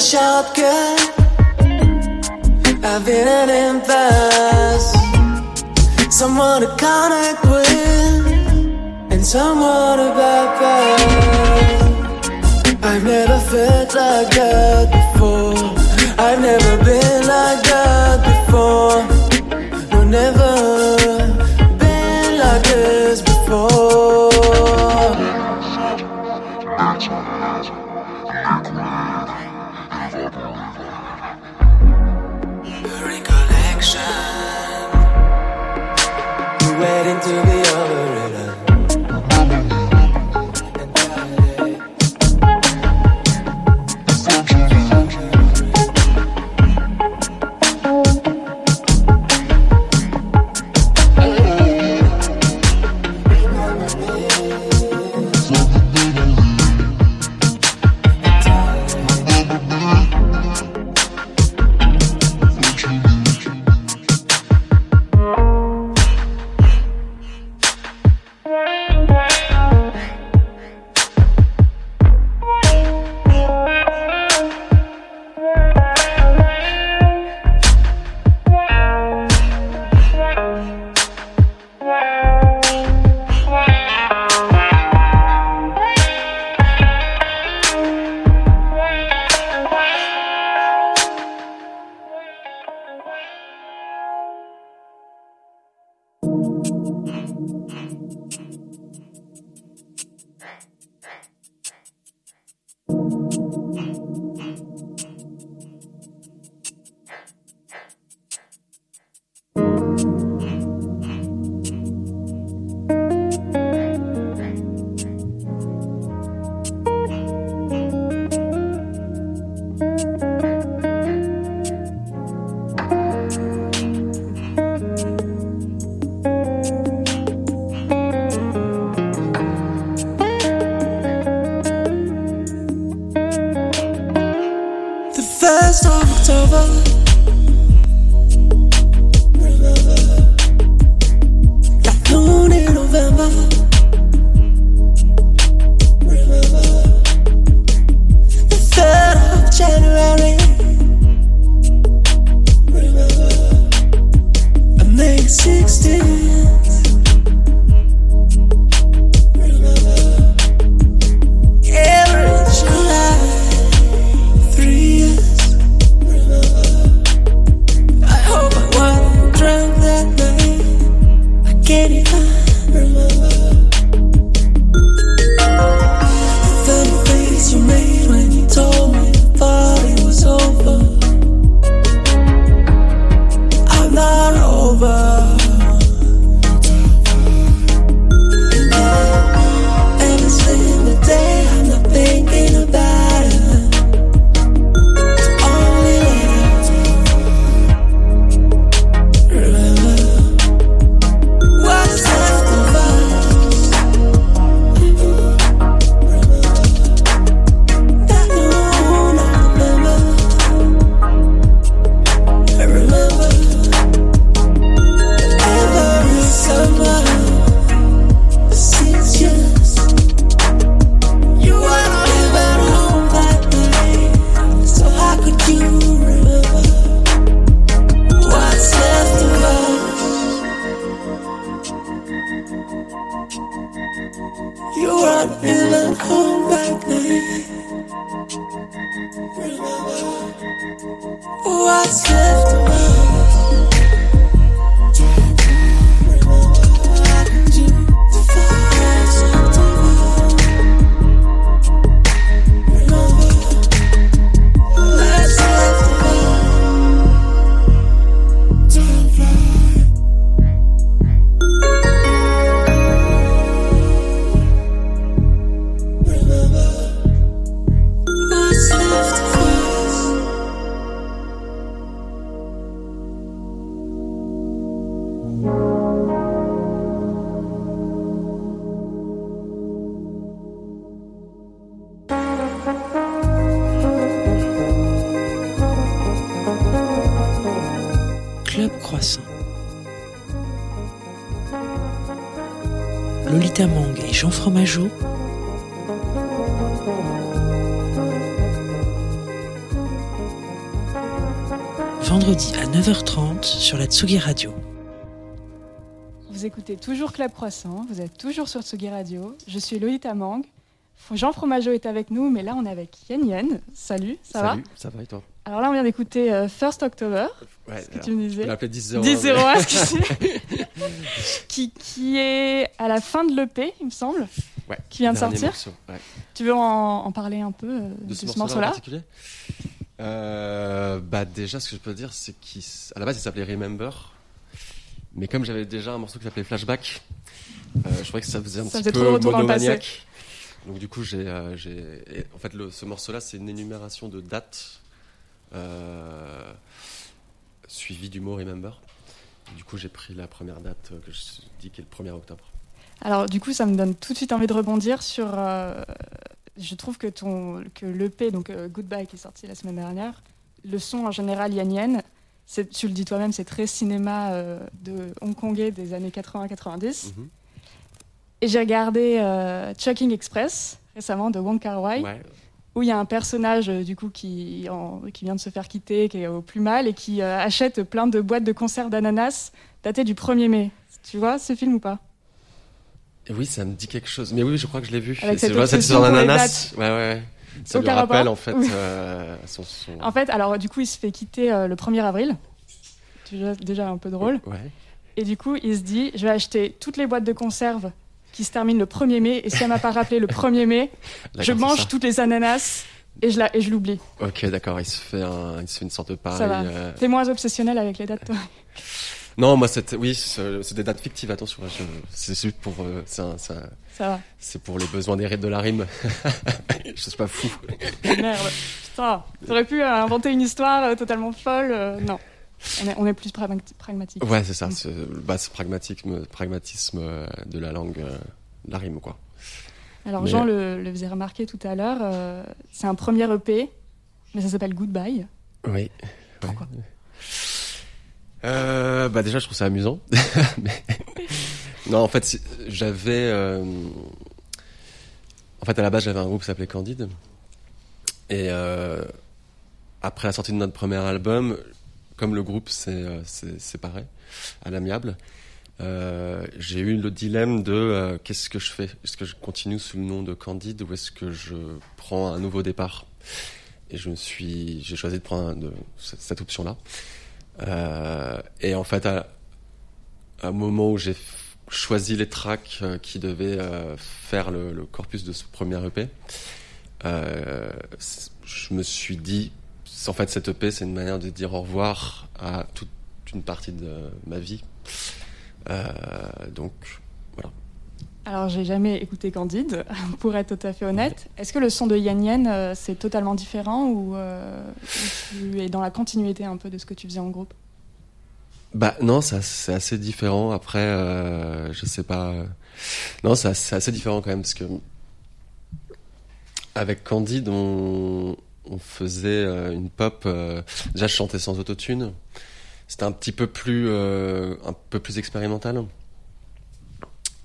wish I could. I've been an impasse. Someone to connect with, and someone to bypass. I've never felt like that before. I've never been. 16 toujours Club Croissant, vous êtes toujours sur Tsugi Radio. Je suis Lolita Mang. Jean Fromageau est avec nous, mais là on est avec Yen Yen. Salut, ça Salut, ça va et toi? Va Alors là on vient d'écouter euh, First October, Ouais, ce que tu me disais. On l'appelait 10-0. 10-01, ce que c'est qui, qui est à la fin de l'EP, il me semble, Ouais, qui vient de sortir. morceau, ouais. Tu veux en, en parler un peu euh, De ce, ce morceau-là particulier? Euh, Bah déjà, ce que je peux dire, c'est qu'à la base, il s'appelait Remember. Mais comme j'avais déjà un morceau qui s'appelait Flashback, euh, je trouvais que ça faisait un Ça petit peu monomaniaque. Donc du coup, j'ai, euh, en fait, le, ce morceau-là, c'est une énumération de dates euh, suivie du mot Remember. Du coup, j'ai pris la première date que je dis qui est le 1er octobre. Alors du coup, ça me donne tout de suite envie de rebondir sur. euh, je trouve que ton que l'EP donc euh, Goodbye qui est sorti la semaine dernière, le son en général Yan Yan, c'est tu le dis toi-même, c'est très cinéma euh, de hongkongais des années 80-90. Mhm. Et j'ai regardé euh, Chucking Express récemment de Wong Kar Wai, Ouais. où il y a un personnage euh, du coup qui, en- qui vient de se faire quitter, qui est au plus mal et qui euh, achète plein de boîtes de conserve d'ananas datées du 1er mai. Tu vois ce film ou pas? Oui, ça me dit quelque chose. Mais oui, je crois que je l'ai vu. Avec C'est cette ouais, cette pour les d'ananas. Ouais, ouais. Ça lui rappelle en fait euh, son, son- En fait, alors du coup, il se fait quitter euh, le 1er avril. Déjà, déjà un peu drôle. Ouais. Et du coup, il se dit je vais acheter toutes les boîtes de conserve qui se terminent le 1er mai. Et si elle m'a pas rappelé le 1er mai, je mange toutes les ananas et je la- et je l'oublie. Ok, d'accord. Il se fait un, il se fait une sorte de pareil. Euh, T'es moins obsessionnel avec les dates, toi? Non, moi, c'est, oui, c'est des dates fictives. Attention, je- c'est juste pour, euh, c'est un- Ça va. c'est pour les besoins des de la rime. je suis pas fou. Merde. Putain, t'aurais pu euh, inventer une histoire euh, totalement folle. euh, non. On est, on est plus pragmati- pragmatique. Ouais, c'est ça. C'est, bah, c'est pragmatisme, pragmatisme de la langue, de la rime, quoi. Alors, Mais- Jean le, le faisait remarquer tout à l'heure. euh, c'est un premier EP, mais ça s'appelle Goodbye. Oui. Pourquoi? Euh, bah déjà, je trouve ça amusant. Mais- non, en fait, j'avais, euh, en fait, à la base, j'avais un groupe qui s'appelait Candide. Et euh, après la sortie de notre premier album, comme le groupe s'est euh, séparé à l'amiable, j'ai eu le dilemme de qu'est-ce que je fais? Est-ce que je continue sous le nom de Candide ou est-ce que je prends un nouveau départ? Et je me suis, j'ai choisi de prendre cette, option-là. Et en fait, à, un moment où j'ai choisi les tracks euh, qui devaient euh, faire le, corpus de ce premier EP, euh, je me suis dit, en fait, cet EP, c'est une manière de dire au revoir à toute une partie de ma vie. Donc, voilà. Alors, j'ai jamais écouté Candide, pour être tout à fait honnête. Est-ce que le son de Yan Yan, euh, c'est totalement différent ou, euh, ou tu es dans la continuité un peu de ce que tu faisais en groupe? Bah non, c'est assez différent. Après, euh, je sais pas. Non, c'est assez, différent quand même parce que avec Candide, on, on faisait euh, une pop. euh, Déjà, je chantais sans autotune. C'était un petit peu plus, euh, un peu plus expérimental.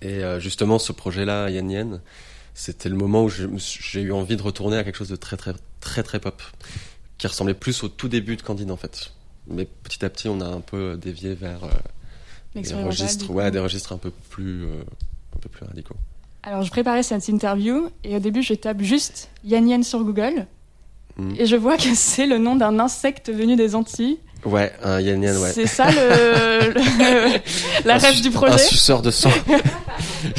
Et euh, justement, ce projet-là, Yen Yen, c'était le moment où j'ai eu envie de retourner à quelque chose de très, très, très, très pop, qui ressemblait plus au tout début de Candide en fait. Mais petit à petit, on a un peu dévié vers euh, des registres, ouais, des registres un peu plus, euh, un peu plus radicaux. Alors, je préparais cette interview et au début, je tape juste Yan Yan sur Google Mm. et je vois que c'est le nom d'un insecte venu des Antilles. Ouais, un yen yen, ouais. C'est ça le, le- la Un rêve du Un projet suceur de sang.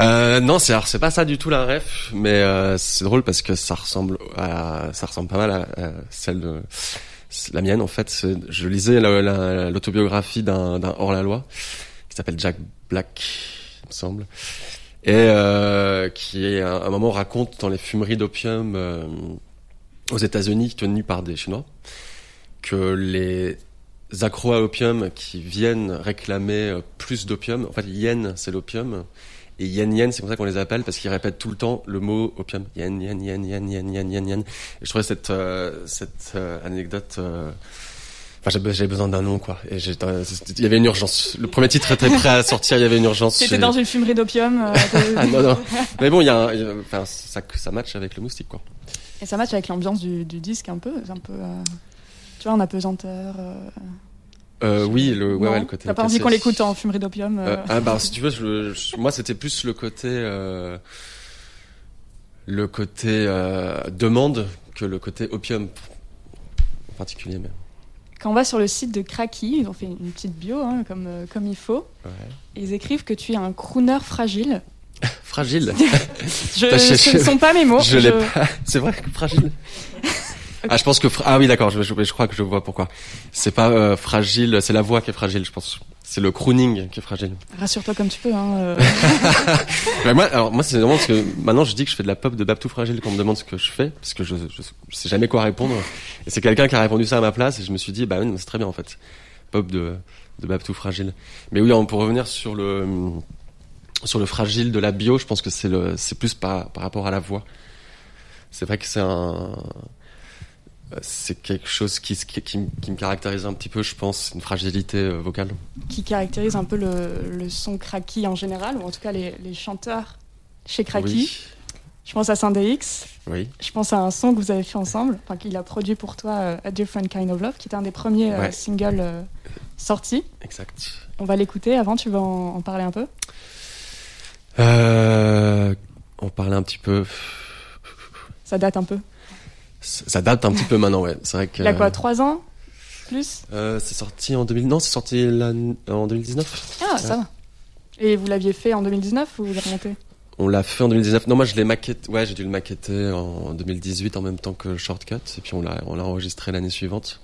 Euh, non, c'est c'est pas ça du tout la ref, mais euh, c'est drôle parce que ça ressemble à, ça ressemble pas mal à, à celle de la mienne en fait. Je lisais la- la- l'autobiographie d'un d'un hors la loi qui s'appelle Jack Black, il me semble, et euh, qui à un moment raconte dans les fumeries d'opium euh, aux États-Unis tenues par des Chinois que les accros à l'opium qui viennent réclamer euh, plus d'opium. En fait, yen, c'est l'opium. Et yen yen, c'est comme ça qu'on les appelle parce qu'ils répètent tout le temps le mot opium. Yen yen yen yen yen yen yen yen. Et je trouvais cette euh, cette euh, anecdote euh, Enfin, j'avais besoin d'un nom, quoi. Et il y avait une urgence. Le premier titre était prêt à sortir, il y avait une urgence. J'ai- dans une fumerie d'opium. Ah non, non. Mais bon, il y a un, enfin, ça, ça match avec le moustique, quoi. Et ça match avec l'ambiance du, du disque un peu. Un peu. tu vois, en apesanteur. Euh, oui, le, ouais, ouais, le côté. T'as pas envie qu'on l'écoute en fumerie d'opium euh, Euh, ah bah si tu veux, je, je- moi c'était plus le côté euh, le côté demande que le côté opium en particulier. Mais Quand on va sur le site de Cracky, ils ont fait une petite bio, hein, comme, comme il faut. ouais. Et ils écrivent que tu es un crooner fragile. fragile. Je, ce ne sont pas mes mots. je l'ai pas. C'est vrai que Ah, je pense que ah oui d'accord, je, je, je crois que je vois pourquoi. C'est pas euh, fragile, c'est la voix qui est fragile, je pense. C'est le crooning qui est fragile. Rassure-toi comme tu peux. Hein, euh. Bah, moi, alors moi c'est vraiment parce que maintenant je dis que je fais de la pop de Babtou fragile quand on me demande ce que je fais parce que je, je, je sais jamais quoi répondre et c'est quelqu'un qui a répondu ça à ma place et je me suis dit bah oui c'est très bien en fait pop de de Babtou fragile. Mais oui on pour revenir sur le sur le fragile de la bio, je pense que c'est le c'est plus par par rapport à la voix. C'est vrai que c'est un c'est quelque chose qui, qui, qui, me- caractérise un petit peu, je pense, une fragilité euh, vocale. qui caractérise un peu le, le son Cracky en général, ou en tout cas les, les chanteurs chez Cracky. Je pense à Saint-DX. Oui, Je pense à un son que vous avez fait ensemble, enfin qu'il a produit pour toi, euh, A Different Kind of Love, qui était un des premiers euh, Ouais. singles euh, sortis. exact. On va l'écouter. Avant, tu vas en, en parler un peu? Euh, on parlait un petit peu. Ça date un peu. Ça date un petit peu maintenant, ouais. C'est vrai que. Il a quoi, trois ans Plus? Euh, C'est sorti en 2000. Non, c'est sorti en 2019. Ah, ça va. Et vous l'aviez fait en 2019 ou vous l'avez remonté? On l'a fait en 2019. Non, moi je l'ai maquetté. Ouais, j'ai dû le maqueter en 2018 en même temps que Shortcut. Et puis on l'a, on l'a enregistré l'année suivante.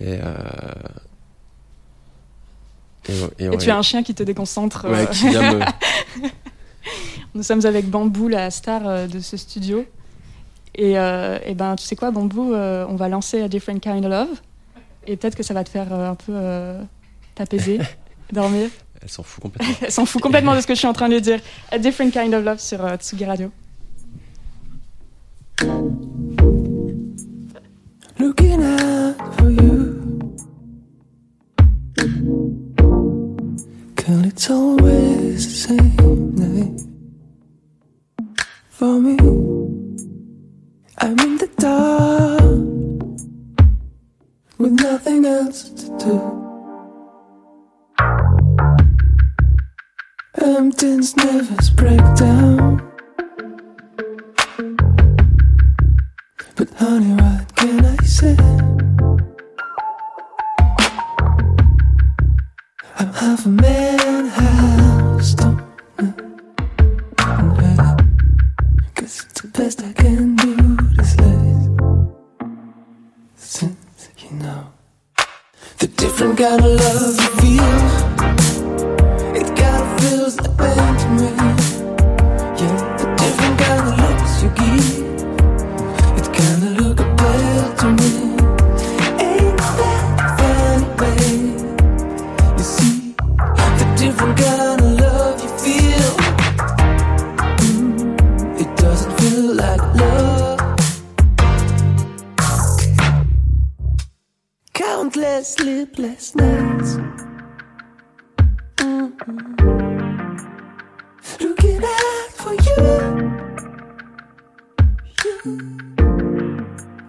Et. Euh... Et, ouais, tu as un chien qui te déconcentre. euh, Ouais, qui vient me. Nous sommes avec Bambou, la star euh, de ce studio. Et, euh, et ben, tu sais quoi, Bambou, euh, on va lancer A Different Kind of Love. Et peut-être que ça va te faire euh, un peu euh, t'apaiser, dormir. Elle s'en fout complètement. Elle s'en fout complètement de ce que je suis en train de lui dire. A Different Kind of Love sur euh, Tsugi Radio. looking out for you. Girl, it's always the same night for me. I'm in the dark with nothing else to do. Emptiness never break down. But honey, what can I say? I'm half a man, half a stone. Cause it's the best I can different kind of love Countless sleepless nights. Mhm. Looking out for you. You.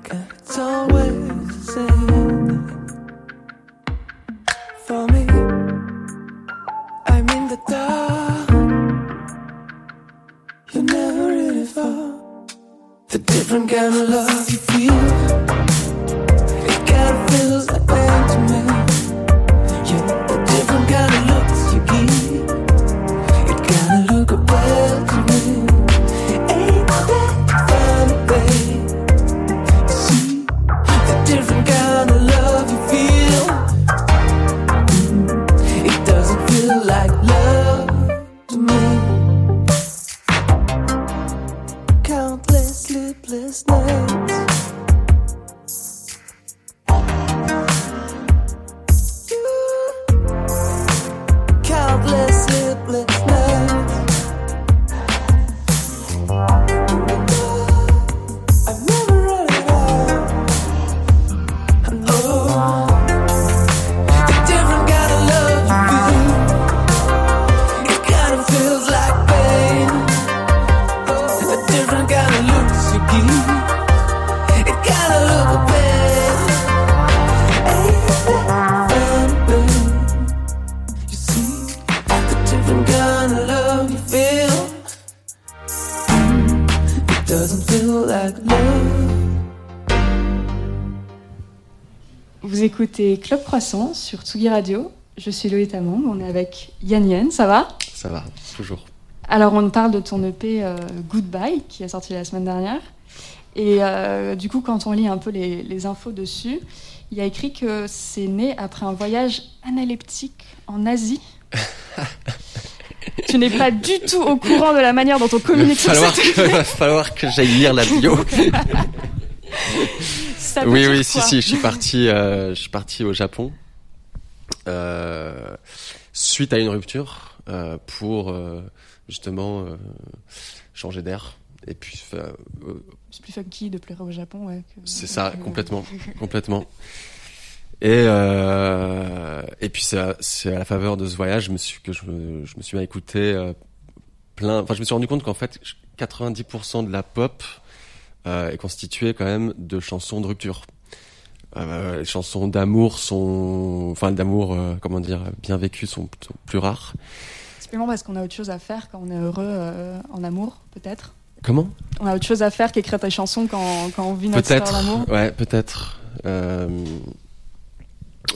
God, it's always the same for me. I'm in the dark. You're never really fall. The different kind of love écoutez Club Croissant sur Tsugi Radio. Je suis Loïc Tamong, on est avec Yann Yen, ça va? Ça va, toujours. Alors on parle de ton EP euh, Goodbye qui est sorti la semaine dernière. Et euh, du coup quand on lit un peu les, les infos dessus, il y a écrit que c'est né après un voyage analeptique en Asie. tu n'es pas du tout au courant de la manière dont on Il va communique sur falloir, cette que, va falloir que j'aille lire la bio. Ça veut oui, dire oui, si, quoi si, je suis parti, euh, je suis parti au Japon euh, suite à une rupture euh, pour justement changer d'air. Et puis, C'est plus funky de pleurer au Japon, ouais. que- c'est ça, complètement, complètement. Et et puis c'est à, la faveur de ce voyage, je me suis que je me, je me suis à écouter plein. Enfin, je me suis rendu compte qu'en fait, 90% de la pop est constituée quand même de chansons de rupture. Euh, les chansons d'amour sont, enfin d'amour, euh, comment dire, bien vécues sont, sont plus rares. Simplement parce qu'on a autre chose à faire quand on est heureux euh, en amour, peut-être. Comment? On a autre chose à faire qu'écrire des chansons quand, quand on vit notre histoire Peut-être. d'amour. Ouais, peut-être. Euh,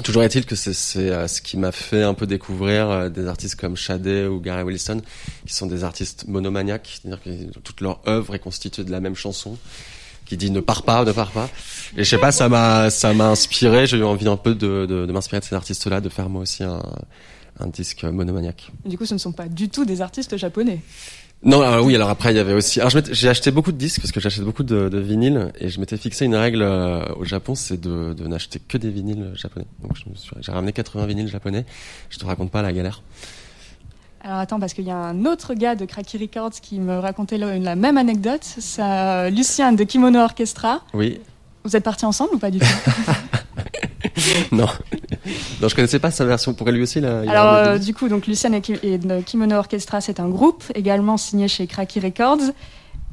toujours est-il que c'est euh, ce qui m'a fait un peu découvrir euh, des artistes comme Sade ou Gary Wilson, qui sont des artistes monomaniaques, c'est-à-dire que toute leur œuvre est constituée de la même chanson, qui dit ne pars pas, ne pars pas. Et je sais pas, ça m'a ça m'a inspiré. J'ai eu envie un peu de, de, de m'inspirer de ces artistes-là, de faire moi aussi un, un disque monomaniaque. Du coup, ce ne sont pas du tout des artistes japonais. Non, alors oui, alors après il y avait aussi. Alors j'ai acheté beaucoup de disques parce que j'achète beaucoup de, de vinyles et je m'étais fixé une règle euh, au Japon, c'est de, de n'acheter que des vinyles japonais. Donc suis- j'ai ramené 80 vinyles japonais. Je te raconte pas la galère. Alors attends, parce qu'il y a un autre gars de Cracky Records qui me racontait la, la même anecdote. C'est euh, Lucien de Kimono Orchestra. Oui, Vous êtes partis ensemble ou pas du tout? Non, non, je connaissais pas sa version. Pourquoi lui aussi là Alors euh, du coup, donc Lucien et, Kimono Orchestra, c'est un groupe également signé chez Cracky Records. Ça,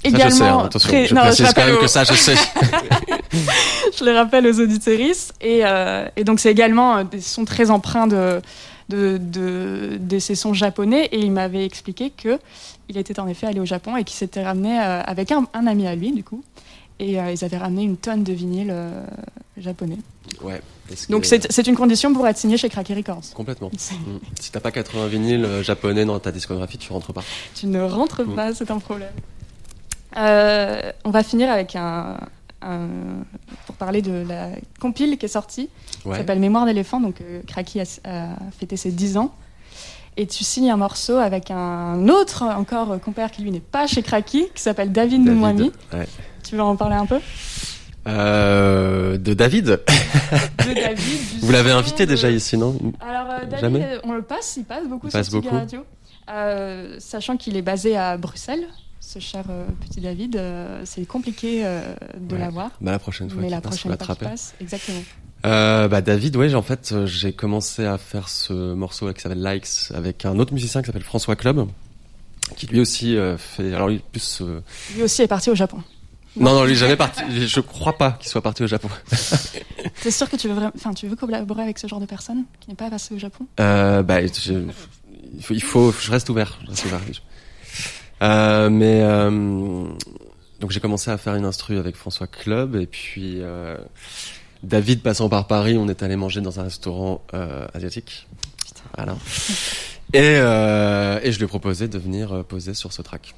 je sais, hein, Également, attention, très- je non, précise quand rappelle même aux- que ça, je sais. je les rappelle aux auditorices. Et, euh, et donc, c'est également euh, des sons très empreints de, de, de, de ces sons japonais. Et il m'avait expliqué que il était en effet allé au Japon et qu'il s'était ramené euh, avec un, un ami à lui, du coup. Et euh, ils avaient ramené une tonne de vinyles euh, japonais. Ouais. Donc, c'est c'est une condition pour être signé chez Cracky Records. complètement. C'est- Mm. Si t'as pas 80 vinyles euh, japonais dans ta discographie, tu rentres pas. Tu ne rentres Mm. pas, c'est un problème. Euh, on va finir avec un, un- pour parler de la compile qui est sortie, qui Ouais. s'appelle Mémoire d'éléphant. Donc, euh, Cracky a, a fêté ses 10 ans. Et tu signes un morceau avec un autre encore compère qui lui n'est pas chez Cracky, qui s'appelle David, David, ouais. Tu veux en parler un peu? Euh, de David. De David. Vous l'avez invité de- déjà ici, non Alors, euh, David, Jamais euh, on le passe, il passe beaucoup Il sur passe beaucoup. Radio. Euh, sachant qu'il est basé à Bruxelles, ce cher euh, petit David, euh, c'est compliqué euh, de Ouais. l'avoir. Bah la prochaine fois. Mais la passe, prochaine fois passe, exactement. Euh, bah David, ouais, j'ai- en fait, j'ai commencé à faire ce morceau qui s'appelle Likes avec un autre musicien qui s'appelle François Club, qui lui aussi euh, fait. Alors lui plus. euh, Lui aussi est parti au Japon. Non, non, lui jamais parti. Je crois pas qu'il soit parti au Japon. T'es sûr que tu veux vraiment, enfin, tu veux collaborer avec ce genre de personne qui n'est pas passé au Japon? Euh, bah, je- il faut, il faut, je reste ouvert. Je reste ouvert. Euh, mais euh, donc j'ai commencé à faire une instru avec François Club et puis euh, David passant par Paris, on est allé manger dans un restaurant euh, asiatique. Voilà. Et, euh, et je lui ai proposé de venir poser sur ce track.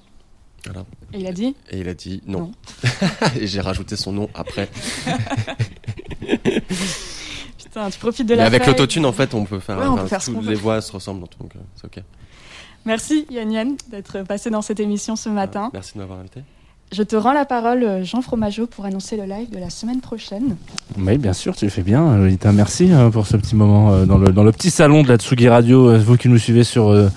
Voilà. Et il a dit Et il a dit non. Non. et j'ai rajouté son nom après. Putain, tu profites de Mais la avec l'autotune, en fait, on peut faire. Ouais, on peut faire toutes les voix se ressemblent, donc euh, c'est ok. Merci Yann Yann d'être passé dans cette émission ce matin. Merci de m'avoir invité. Je te rends la parole, euh, Jean Fromageau, pour annoncer le live de la semaine prochaine. Oui, bien sûr, tu le fais bien, Lolita. Merci euh, pour ce petit moment euh, dans, le, dans le petit salon de la Tsugi Radio. Vous qui nous suivez sur, euh,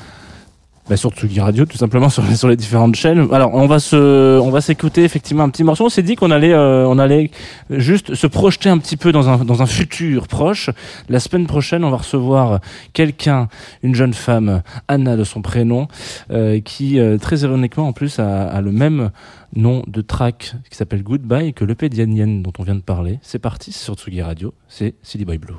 bah, sur Tsugi Radio, tout simplement sur les, sur les différentes chaînes. Alors, on va se, on va s'écouter effectivement un petit morceau. On s'est dit qu'on allait, euh, on allait juste se projeter un petit peu dans un, dans un futur proche. La semaine prochaine, on va recevoir quelqu'un, une jeune femme, Anna de son prénom, euh, qui euh, très ironiquement en plus a, a le même nom de track qui s'appelle Goodbye que l'EP d'Yan Yen dont on vient de parler. C'est parti, sur Tsugi Radio, c'est Silly Boy Blue.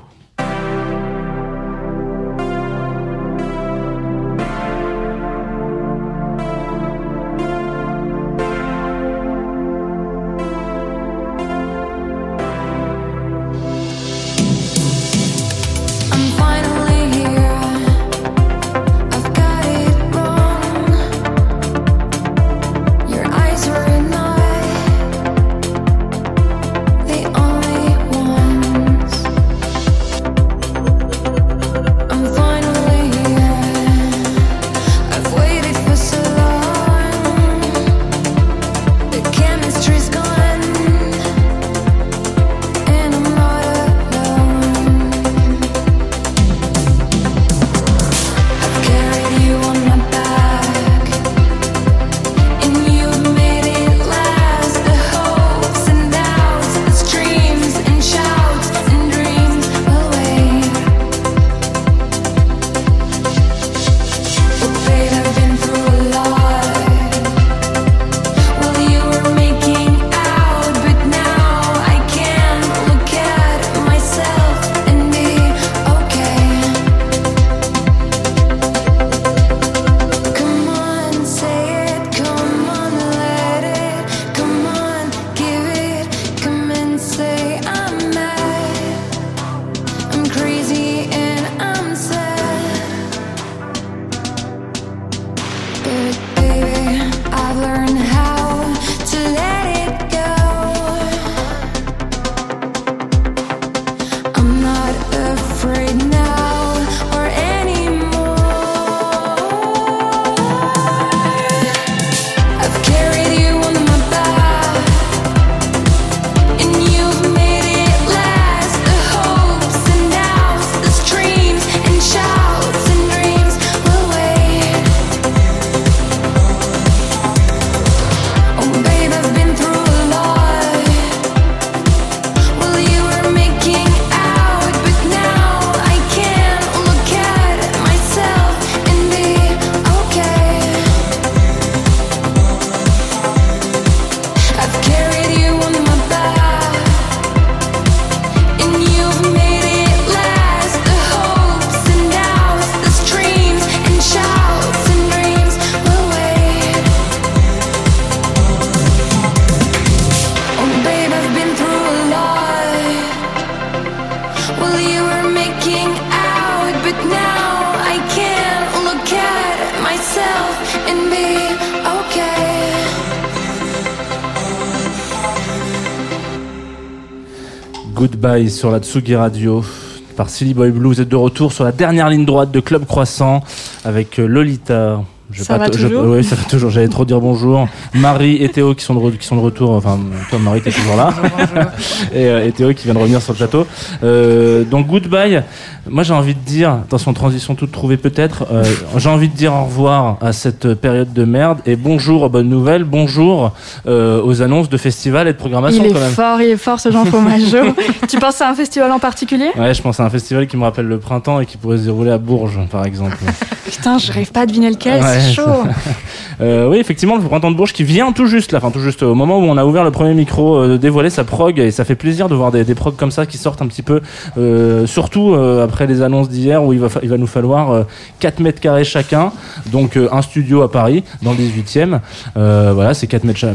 Sur la Tsugi Radio par Silly Boy Blue. Vous êtes de retour sur la dernière ligne droite de Club Croissant avec euh, Lolita. Je Ça va toujours Oui, ça va toujours. J'allais trop dire bonjour. Marie et Théo qui sont de, qui sont de retour. Enfin, toi, Marie, t'es toujours là. et, euh, et Théo qui vient de revenir sur le plateau. Euh, donc Goodbye, moi j'ai envie de dire, attention transition toute trouvée peut-être, euh, j'ai envie de dire au revoir à cette période de merde et bonjour aux bonnes nouvelles, bonjour euh, aux annonces de festivals et de programmation Il est quand même. fort, il est fort ce Jean Fromageau. tu penses à un festival en particulier? Ouais, je pense à un festival qui me rappelle le printemps et qui pourrait se dérouler à Bourges par exemple. Putain, je rêve pas à deviner lequel, Ouais, c'est chaud. Euh, oui, effectivement, le printemps de Bourges qui vient tout juste là, enfin tout juste au moment où on a ouvert le premier micro, de dévoiler sa prog et ça fait plaisir de voir des, des progs comme ça qui sortent un petit peu, surtout euh, après les annonces d'hier où il va, il va nous falloir euh, 4 mètres carrés chacun, donc euh, un studio à Paris dans le 18e. Euh, voilà, c'est 4 mètres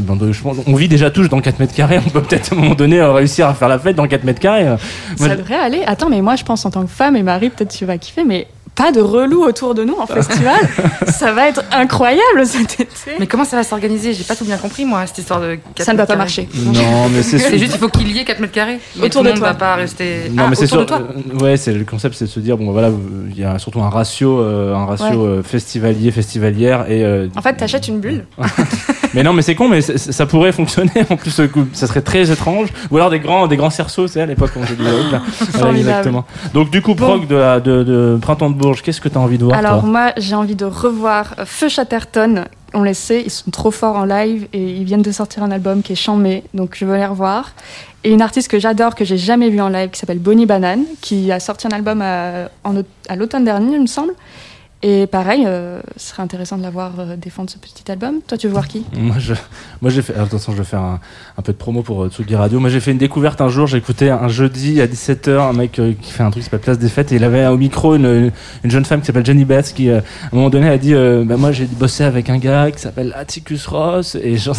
on vit déjà tous dans 4 mètres carrés, on peut peut-être à un moment donné euh, réussir à faire la fête dans 4 mètres carrés. Euh, moi, Ça devrait aller. Attends, mais moi je pense en tant que femme et Marie, peut-être tu vas kiffer, mais pas de relou autour de nous en festival. ça va être incroyable cet été. Mais comment ça va s'organiser? J'ai pas tout bien compris, moi, cette histoire de 4 Ça ne va pas marcher. Non, mais c'est C'est juste, il faut qu'il y ait 4 mètres carrés. Mais Autour tout de monde toi. va pas rester. Non, Ah, mais c'est sûr. euh, ouais, c'est le concept, c'est de se dire bon, voilà, euh, il y a surtout un ratio, euh, un ratio euh, festivalier, festivalière et. euh, En fait, t'achètes une bulle. mais non, mais c'est con, mais ça pourrait fonctionner. En plus, ça serait très étrange. Ou alors des grands, des grands cerceaux, c'est à l'époque quand on. Voilà, Formidable. exactement. Donc du coup, prog de, la, de, de printemps de Bourges, qu'est-ce que tu as envie de voir Alors toi moi, j'ai envie de revoir euh, Feu Chatterton. On les sait, ils sont trop forts en live et ils viennent de sortir un album qui est chambé, donc je veux les revoir. Et une artiste que j'adore, que j'ai jamais vue en live, qui s'appelle Bonnie Banane, qui a sorti un album à, aut- à l'automne dernier, il me semble. Et pareil, euh, ce serait intéressant de la voir euh, défendre ce petit album. Toi, tu veux voir qui? Moi, je, moi, j'ai fait. Attention, je vais faire un, un peu de promo pour euh, Tsugi Radio. Moi, j'ai fait une découverte un jour. Écouté un jeudi à 17h un mec euh, qui fait un truc qui s'appelle Place des Fêtes et il avait au micro une, une jeune femme qui s'appelle Jenny Bass qui, euh, à un moment donné, a dit euh, bah, Moi, j'ai bossé avec un gars qui s'appelle Atticus Ross. Et genre,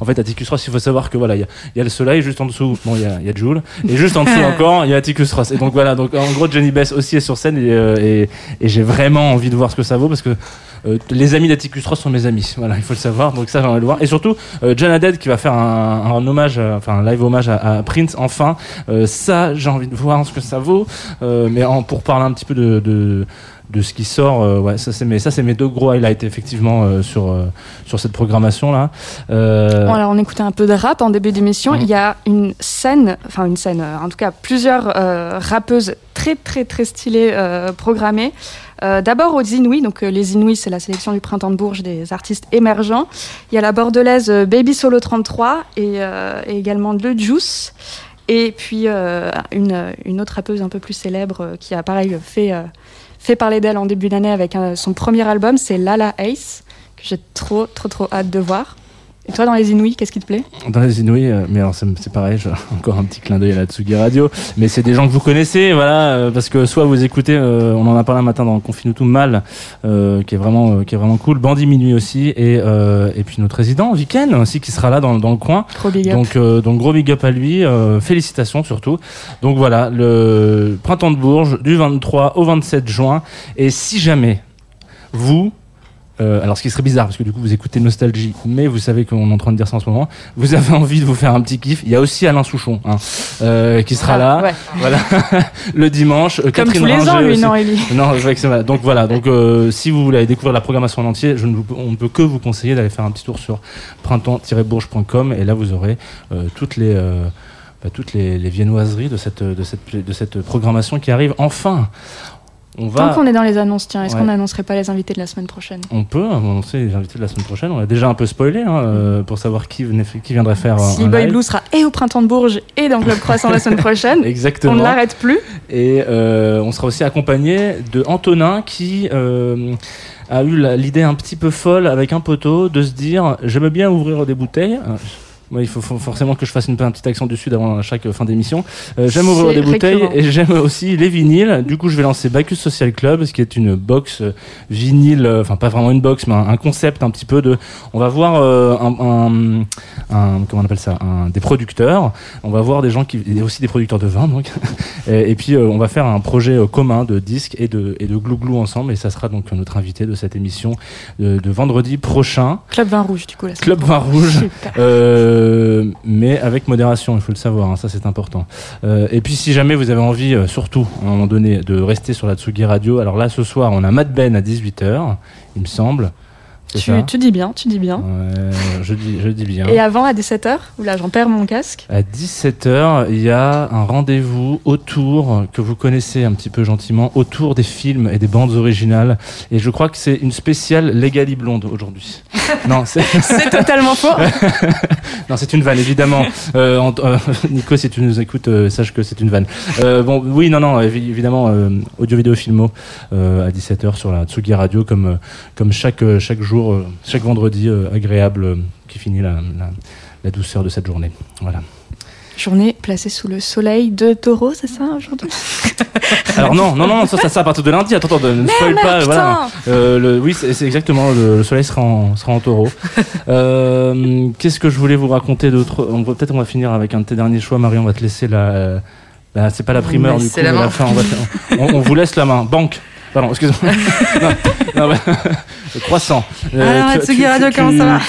en fait, Atticus Ross, il faut savoir que voilà, il y a, y a le soleil juste en dessous. Bon, il y a, y a Joule. Et juste en dessous encore, il y a Atticus Ross. Et donc voilà, donc en gros, Jenny Bass aussi est sur scène et, et, et j'ai vraiment envie de voir ce que ça vaut parce que euh, les amis d'Atticus Ross sont mes amis. Voilà, il faut le savoir. Donc ça, j'ai envie de le voir. Et surtout, euh, John Haddad qui va faire un, un hommage, euh, enfin un live hommage à, à Prince. Enfin, Euh, ça, j'ai envie de voir ce que ça vaut. Mais en, pour parler un petit peu de, de de ce qui sort, ouais, ça c'est mes, ça c'est mes deux gros highlights effectivement sur sur cette programmation là. Alors on écoutait un peu de rap en début d'émission. Mhm. Il y a une scène, enfin une scène, en tout cas plusieurs rappeuses très très très stylées programmées. Euh, D'abord aux Inouïs, donc euh, les Inouïs c'est la sélection du printemps de Bourges des artistes émergents. Il y a la bordelaise euh, Baby Solo 33 et, également Le Juice. Et puis une, autre rappeuse un peu plus célèbre qui a pareil fait, fait parler d'elle en début d'année avec son premier album, c'est Lala Ace, que j'ai trop trop trop hâte de voir. Et toi dans les Inouïs, qu'est-ce qui te plaît? Dans les Inouïs, euh, mais alors c'est pareil, encore un petit clin d'œil à la Tsugi Radio, mais c'est des gens que vous connaissez, voilà, euh, parce que soit vous écoutez, euh, on en a parlé un matin dans Confinutum Mal, euh, qui est vraiment, euh, qui est vraiment cool, Bandit Minuit aussi, et et puis notre résident Viken aussi qui sera là dans, dans le coin. Big up. Donc, donc gros big up à lui, félicitations surtout. Donc voilà, le printemps de Bourges du 23 au 27 juin. Et si jamais vous, euh, alors ce qui serait bizarre parce que du coup vous écoutez Nostalgie, mais vous savez qu'on est en train de dire ça en ce moment, vous avez envie de vous faire un petit kiff. Il y a aussi Alain Souchon hein, euh, qui sera là, Ah, ouais. voilà, le dimanche. Euh, Comme Catherine tous les ans, lui, aussi. non, Élie Non, je que c'est vrai. Donc voilà, donc euh, si vous voulez aller découvrir la programmation en entier, je ne vous- on ne peut que vous conseiller d'aller faire un petit tour sur printemps-bourges.com et là vous aurez toutes les bah, toutes les, les viennoiseries de cette de cette de cette programmation qui arrive enfin. On va Tant qu'on est dans les annonces, tiens, est-ce Ouais. qu'on n'annoncerait pas les invités de la semaine prochaine? On peut annoncer les invités de la semaine prochaine. On a déjà un peu spoilé hein, euh, pour savoir qui, venait, qui viendrait faire Si un Boy live. Blue sera et au printemps de Bourges et dans le Club Croissant la semaine prochaine, Exactement. on ne l'arrête plus. Et euh, on sera aussi accompagné de Antonin qui euh, a eu l'idée un petit peu folle avec un poteau de se dire j'aime bien ouvrir des bouteilles. Euh, Moi, il faut, faut forcément que je fasse une, un petit accent dessus avant chaque fin d'émission. Euh, j'aime ouvrir des bouteilles récurrent. et j'aime aussi les vinyles. Du coup, je vais lancer Bacchus Social Club, ce qui est une box euh, vinyle, euh, enfin pas vraiment une box, mais un, un concept un petit peu de. On va voir euh, un, un, un- comment on appelle ça, des producteurs. On va voir des gens qui, et aussi des producteurs de vin, donc. Et, et puis euh, on va faire un projet euh, commun de disques et de, et de glouglou ensemble. Et ça sera donc notre invité de cette émission de, de vendredi prochain. Club Vin Rouge, du coup. Semaine Club Vin. Rouge. Super. Euh, mais avec modération, il faut le savoir, hein, ça c'est important. Euh, et puis si jamais vous avez envie, euh, surtout à un moment donné, de rester sur la Tsugi Radio, alors là ce soir on a Mad Ben à 18h, il me semble. Tu, dis bien, tu dis bien. Ouais, je, dis, je dis bien. Et avant, à 17h, où là, j'en perds mon casque. À 17h, il y a un rendez-vous autour, que vous connaissez un petit peu gentiment, autour des films et des bandes originales. Et je crois que c'est une spéciale Legally Blonde aujourd'hui. non, c'est totalement faux. non, c'est une vanne, évidemment. Euh, en- euh, Nico, si tu nous écoutes, euh, sache que c'est une vanne. Bon, oui, non, non, évi- évidemment, audio-vidéo filmo euh, à 17h sur la Tsugi Radio, comme, comme chaque, chaque jour, euh, chaque vendredi euh, agréable euh, qui finit la, la, la douceur de cette journée. Voilà. Journée placée sous le soleil de taureau, c'est ça aujourd'hui Alors non, non, non, ça, ça, ça à partir de lundi. Attends, attends, ne spoil pas. Putain Voilà. Euh, le, oui, c'est exactement. Le, le soleil sera en, sera en taureau. Euh, Qu'est-ce que je voulais vous raconter d'autre? Peut-être on va finir avec un de tes derniers choix, Marie. On va te laisser la. la- c'est pas la primeur me du coup, la la fin. On, va te- on- on vous laisse la main. Banque. Pardon, excuse-moi. non, non, mais- croissant. Euh, Ah, tu- Radio, comment ça va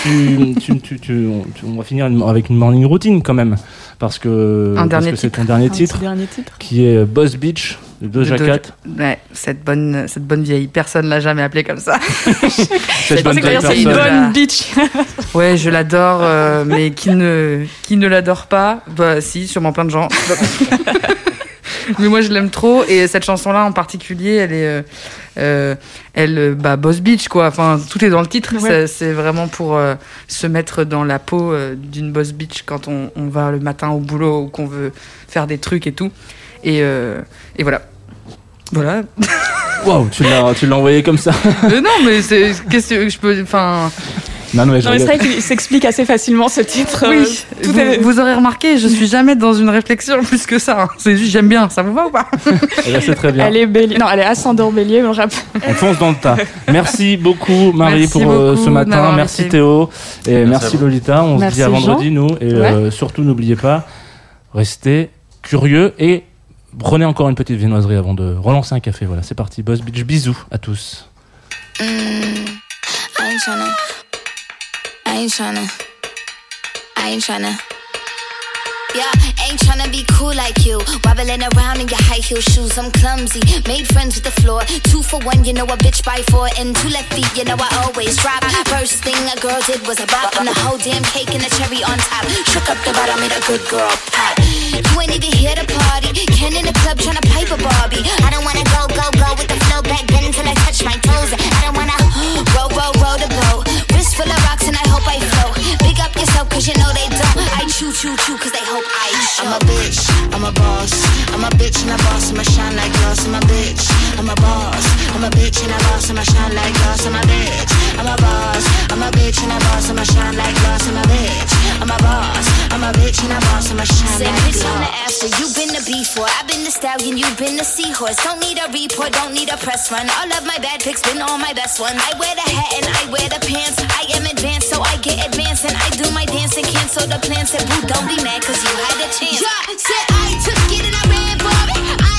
on- va finir une- avec une morning routine quand même, parce que c'est ton dernier Un titre dernier titre. qui est Boss Beach de Doja De Doja- Cat. Ouais, cette bonne, cette bonne vieille personne l'a jamais appelée comme ça. Cette bonne pensé que vieille d'ailleurs, c'est une personne. Bonne bitch. Ouais, je l'adore, euh, mais qui ne, qui ne l'adore pas Bah, si, sûrement plein de gens. mais moi, je l'aime trop. Et cette chanson-là, en particulier, elle est, euh, euh, elle, euh, bah, Boss Beach, quoi. Enfin, tout est dans le titre. Ouais. C'est- vraiment pour euh, se mettre dans la peau euh, d'une Boss Beach quand on, on va le matin au boulot ou qu'on veut faire des trucs et tout. Et, euh, et voilà. Voilà. Waouh, tu l'as, tu l'as envoyé comme ça. Euh, non, mais c'est, qu'est-ce que je peux, enfin, Non, non, mais je Non, mais c'est vrai qu'il s'explique assez facilement ce titre. Oui, Euh, tout vous, est- vous aurez remarqué, je suis jamais dans une réflexion plus que ça. hein. C'est juste j'aime bien, ça vous va ou pas? Eh ben, c'est très bien. Elle est bélier. Non, elle est ascendant bélier, mais on rappe. On fonce dans le tas. Merci beaucoup Marie Merci pour euh, beaucoup ce matin. Merci. Théo et Merci. Lolita. On Merci se dit à vendredi nous et euh, surtout n'oubliez pas restez curieux et prenez encore une petite viennoiserie avant de relancer un café. Voilà, c'est parti. Boss Beach, bisous à tous. I ain't tryna. I ain't tryna. I ain't tryna. Yeah, ain't tryna be cool like you. Wobbling around in your high heel shoes. I'm clumsy. Made friends with the floor. Two for one, you know a bitch by four. And two left feet, you know I always drop. First thing a girl did was a bop. And the whole damn cake and the cherry on top. Shook up the bottom, made a good girl pop. You ain't even here to party. Ken in the club tryna pipe a Barbie. I don't wanna go, go, go with the flow back then until I touch my toes. I don't wanna roll, roll, row the. Full of rocks and I hope I float. Big up yourself cause you know they don't. I chew, chew, chew cause they hope I show. I'm a bitch, I'm a boss. I'm a bitch and a boss, I'ma shine like glass. I'm a bitch, I'm a boss. I'm a bitch and a boss, I'ma shine like glass. I'm a bitch, I'm a boss. I'm a bitch and a boss, I'ma shine like glass. I'm a bitch, I'm a boss. I'm a bitch and a boss, I'ma shine Say bitch on the glass. after, you been the before. I've been the stallion, You've been the seahorse. Don't need a report, don't need a press run. All of my bad pics been all my best ones. I wear the hat and I wear the pants. I am advanced, so I get advanced. And I do my dance and cancel the plans. Said, boo, don't be mad, cause you had a chance. Yeah, said I took it and I ran for it. I